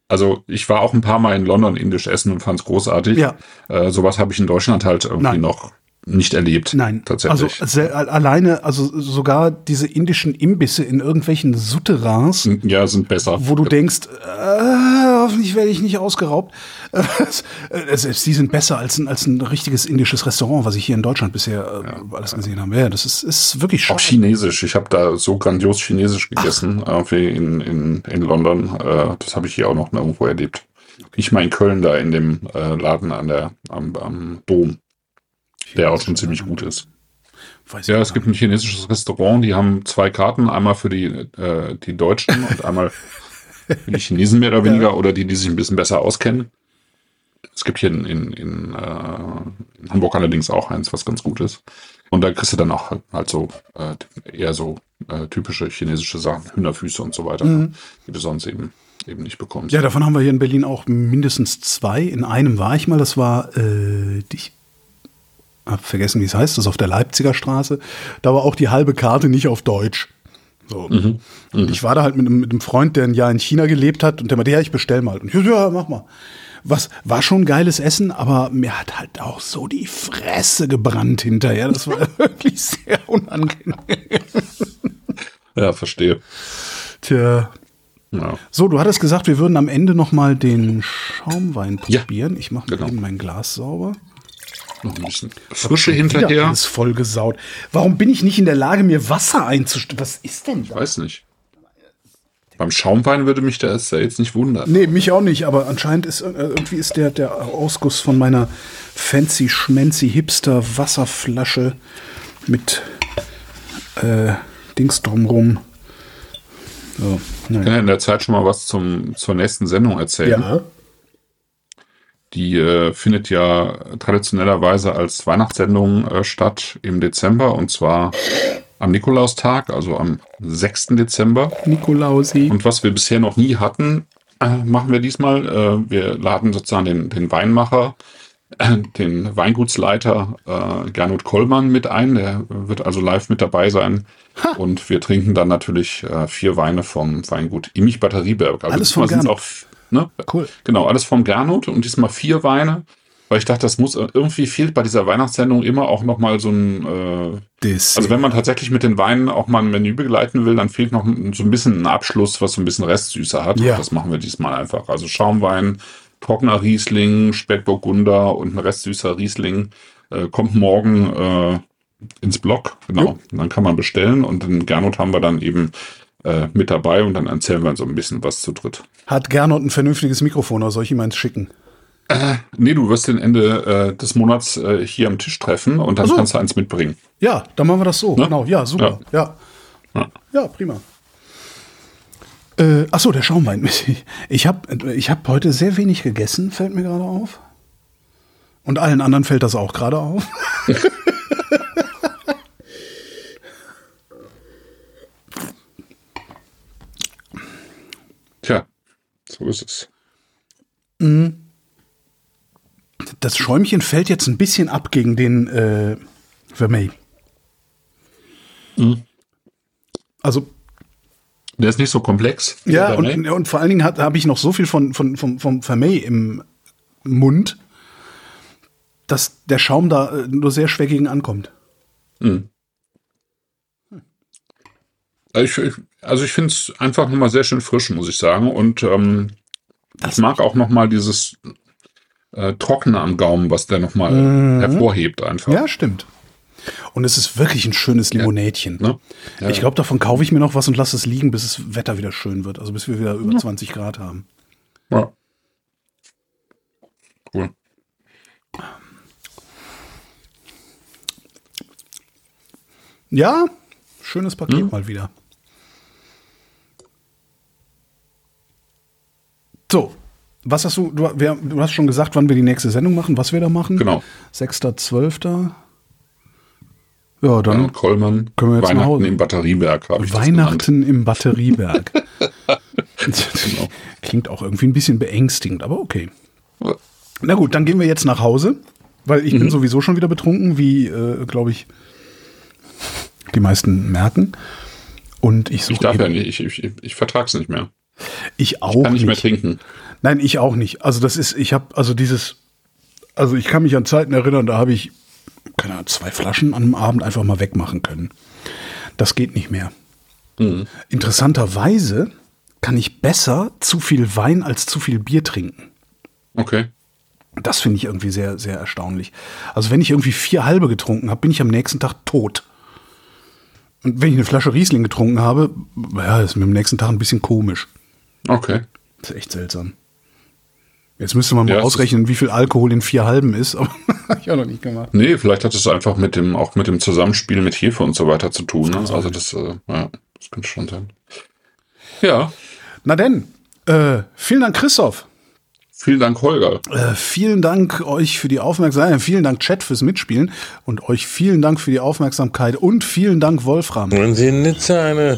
Also ich war auch ein paar Mal in London indisch essen und fand's großartig. Ja. Äh, sowas habe ich in Deutschland halt irgendwie Nein. noch nicht erlebt. Nein, Tatsächlich. Also alleine, also sogar diese indischen Imbisse in irgendwelchen Souterrains, ja, sind besser. wo du denkst, äh, hoffentlich werde ich nicht ausgeraubt. Äh, selbst die sind besser als ein, als ein richtiges indisches Restaurant, was ich hier in Deutschland bisher äh, alles gesehen habe. Ja, das ist, ist wirklich Auch schade. Chinesisch. Ich habe da so grandios Chinesisch gegessen, irgendwie in, in, in London. Äh, das habe ich hier auch noch nirgendwo erlebt. Ich in Köln da in dem äh, Laden an der, am, am Dom, der auch schon ziemlich gut ist. Weiß Ja, es gibt ein chinesisches Restaurant, die haben zwei Karten, einmal für die, äh, die Deutschen und einmal für die Chinesen mehr oder weniger oder die, die sich ein bisschen besser auskennen. Es gibt hier in, in, in, äh, in Hamburg allerdings auch eins, was ganz gut ist. Und da kriegst du dann auch halt so äh, eher so äh, typische chinesische Sachen, Hühnerfüße und so weiter, die du sonst eben, eben nicht bekommst. Ja, davon haben wir hier in Berlin auch mindestens zwei. In einem war ich mal, das war, äh, ich hab vergessen, wie es heißt, das ist auf der Leipziger Straße. Da war auch die halbe Karte nicht auf Deutsch. So. Und ich war da halt mit einem, mit einem Freund, der ein Jahr in China gelebt hat und der meinte, ja, ich bestell mal. Und ich ja, mach mal. Was war schon geiles Essen, aber mir hat halt auch so die Fresse gebrannt hinterher. Das war wirklich sehr unangenehm. ja verstehe. Tja. Ja. So, du hattest gesagt, wir würden am Ende noch mal den Schaumwein Ja, probieren. ich mache mal genau. eben mein Glas sauber. Noch ein bisschen Frische hinterher. Alles voll gesaut. Warum bin ich nicht in der Lage, mir Wasser einzustellen? Was ist denn da? Weiß nicht. Beim Schaumwein würde mich das ja jetzt nicht wundern. Nee, mich auch nicht, aber anscheinend ist äh, irgendwie ist der, der Ausguss von meiner fancy schmancy hipster Wasserflasche mit äh, Dings drumrum. So, Ich kann ja in der Zeit schon mal was zum, zur nächsten Sendung erzählen. ja. Die äh, findet ja traditionellerweise als Weihnachtssendung äh, statt im Dezember und zwar am Nikolaustag, also am 6. Dezember. Nikolausi. Und was wir bisher noch nie hatten, äh, machen wir diesmal. Äh, wir laden sozusagen den, den Weinmacher, äh, den Weingutsleiter äh, Gernot Kollmann mit ein. Der wird also live mit dabei sein. Und wir trinken dann natürlich äh, vier Weine vom Weingut Immich Batterieberg. Also Alles sind's Gernot. Ne? Cool. Genau, alles vom Gernot und diesmal vier Weine. Weil ich dachte, das muss äh, irgendwie fehlt bei dieser Weihnachtssendung immer auch noch mal so ein äh, Das, also wenn man tatsächlich mit den Weinen auch mal ein Menü begleiten will, dann fehlt noch so ein bisschen ein Abschluss, was so ein bisschen Restsüße hat. Ja. Das machen wir diesmal einfach. Also Schaumwein, trockener Riesling, Spätburgunder und ein restsüßer Riesling. äh, kommt morgen äh, ins Blog, genau. Jo. Und dann kann man bestellen und den Gernot haben wir dann eben äh, mit dabei und dann erzählen wir so ein bisschen was zu dritt. Hat Gernot ein vernünftiges Mikrofon oder soll ich ihm eins schicken? Nee, du wirst den Ende äh, des Monats äh, hier am Tisch treffen und dann so. kannst du eins mitbringen. Ja, dann machen wir das so. Ne? Genau, ja, super. Ja. Ja, Ja. prima. Äh, achso, der Schaumwein. Ich habe ich hab heute sehr wenig gegessen, fällt mir gerade auf. Und allen anderen fällt das auch gerade auf. Tja, so ist es. Das Schäumchen fällt jetzt ein bisschen ab gegen den äh, Vermeil. Also Der ist nicht so komplex. Ja, und, und vor allen Dingen habe ich noch so viel von, von, vom, vom Vermeil im Mund, dass der Schaum da äh, nur sehr schwer gegen ankommt. Ich, ich, also ich finde es einfach nochmal sehr schön frisch, muss ich sagen. Und ähm, ich mag auch nochmal dieses äh, Trockene am Gaumen, was der nochmal hervorhebt einfach. Ja, stimmt. Und es ist wirklich ein schönes Limonädchen. Ne? Ja, Ich glaube, davon kaufe ich mir noch was und lasse es liegen, bis das Wetter wieder schön wird. Also bis wir wieder über 20 Grad haben. ja. Cool. Ja, schönes Paket mal wieder. So, was hast du, du, wer, du hast schon gesagt, wann wir die nächste Sendung machen, was wir da machen. Genau. 6.12. Ja, dann Gernot Kollmann, können wir jetzt nach Weihnachten Hause. im Batterieberg, habe ich das Weihnachten im Batterieberg. Genau. Klingt auch irgendwie ein bisschen beängstigend, aber okay. Na gut, dann gehen wir jetzt nach Hause, weil ich Mhm. bin sowieso schon wieder betrunken, wie, äh, glaube ich, die meisten merken. Und ich suche Ich darf ja nicht, ich, ich, ich vertrag's nicht mehr. Ich auch Kann nicht mehr nicht. trinken. Nein, ich auch nicht. Also das ist, ich habe, also dieses, also ich kann mich an Zeiten erinnern, da habe ich, keine Ahnung, zwei Flaschen an einem Abend einfach mal wegmachen können. Das geht nicht mehr. Interessanterweise kann ich besser zu viel Wein als zu viel Bier trinken. Okay. Das finde ich irgendwie sehr, sehr erstaunlich. Also wenn ich irgendwie vier halbe getrunken habe, bin ich am nächsten Tag tot. Und wenn ich eine Flasche Riesling getrunken habe, ja, ist mir am nächsten Tag ein bisschen komisch. Okay. Das ist echt seltsam. Jetzt müsste man mal Ja, ausrechnen, wie viel Alkohol in vier halben ist, aber habe ich auch noch nicht gemacht. Nee, vielleicht hat es einfach mit dem, auch mit dem Zusammenspiel mit Hefe und so weiter zu tun. Ne? Also das, äh, ja, das könnte schon sein. Ja, Na denn, äh, vielen Dank, Christoph. vielen Dank, Holger. Äh, vielen Dank euch für die Aufmerksamkeit. Vielen Dank, Chat, fürs Mitspielen. Und euch vielen Dank für die Aufmerksamkeit. Und vielen Dank, Wolfram. Wenn Sie in Nizza eine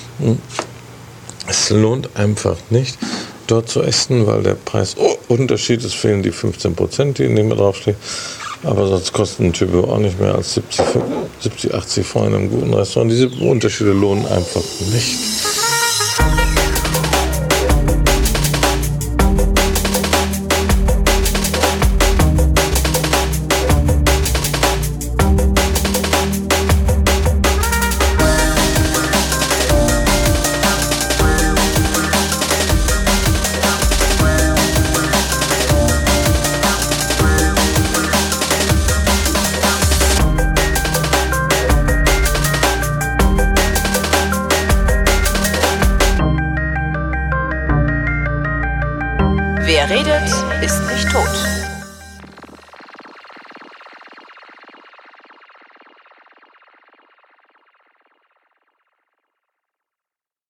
Es lohnt einfach nicht, dort zu essen, weil der Preisunterschied ist, fehlen die 15 Prozent, die in dem draufstehen. Aber sonst kostet ein Typ auch nicht mehr als 70, 70 80 Francs in einem guten Restaurant. Diese Unterschiede lohnen einfach nicht.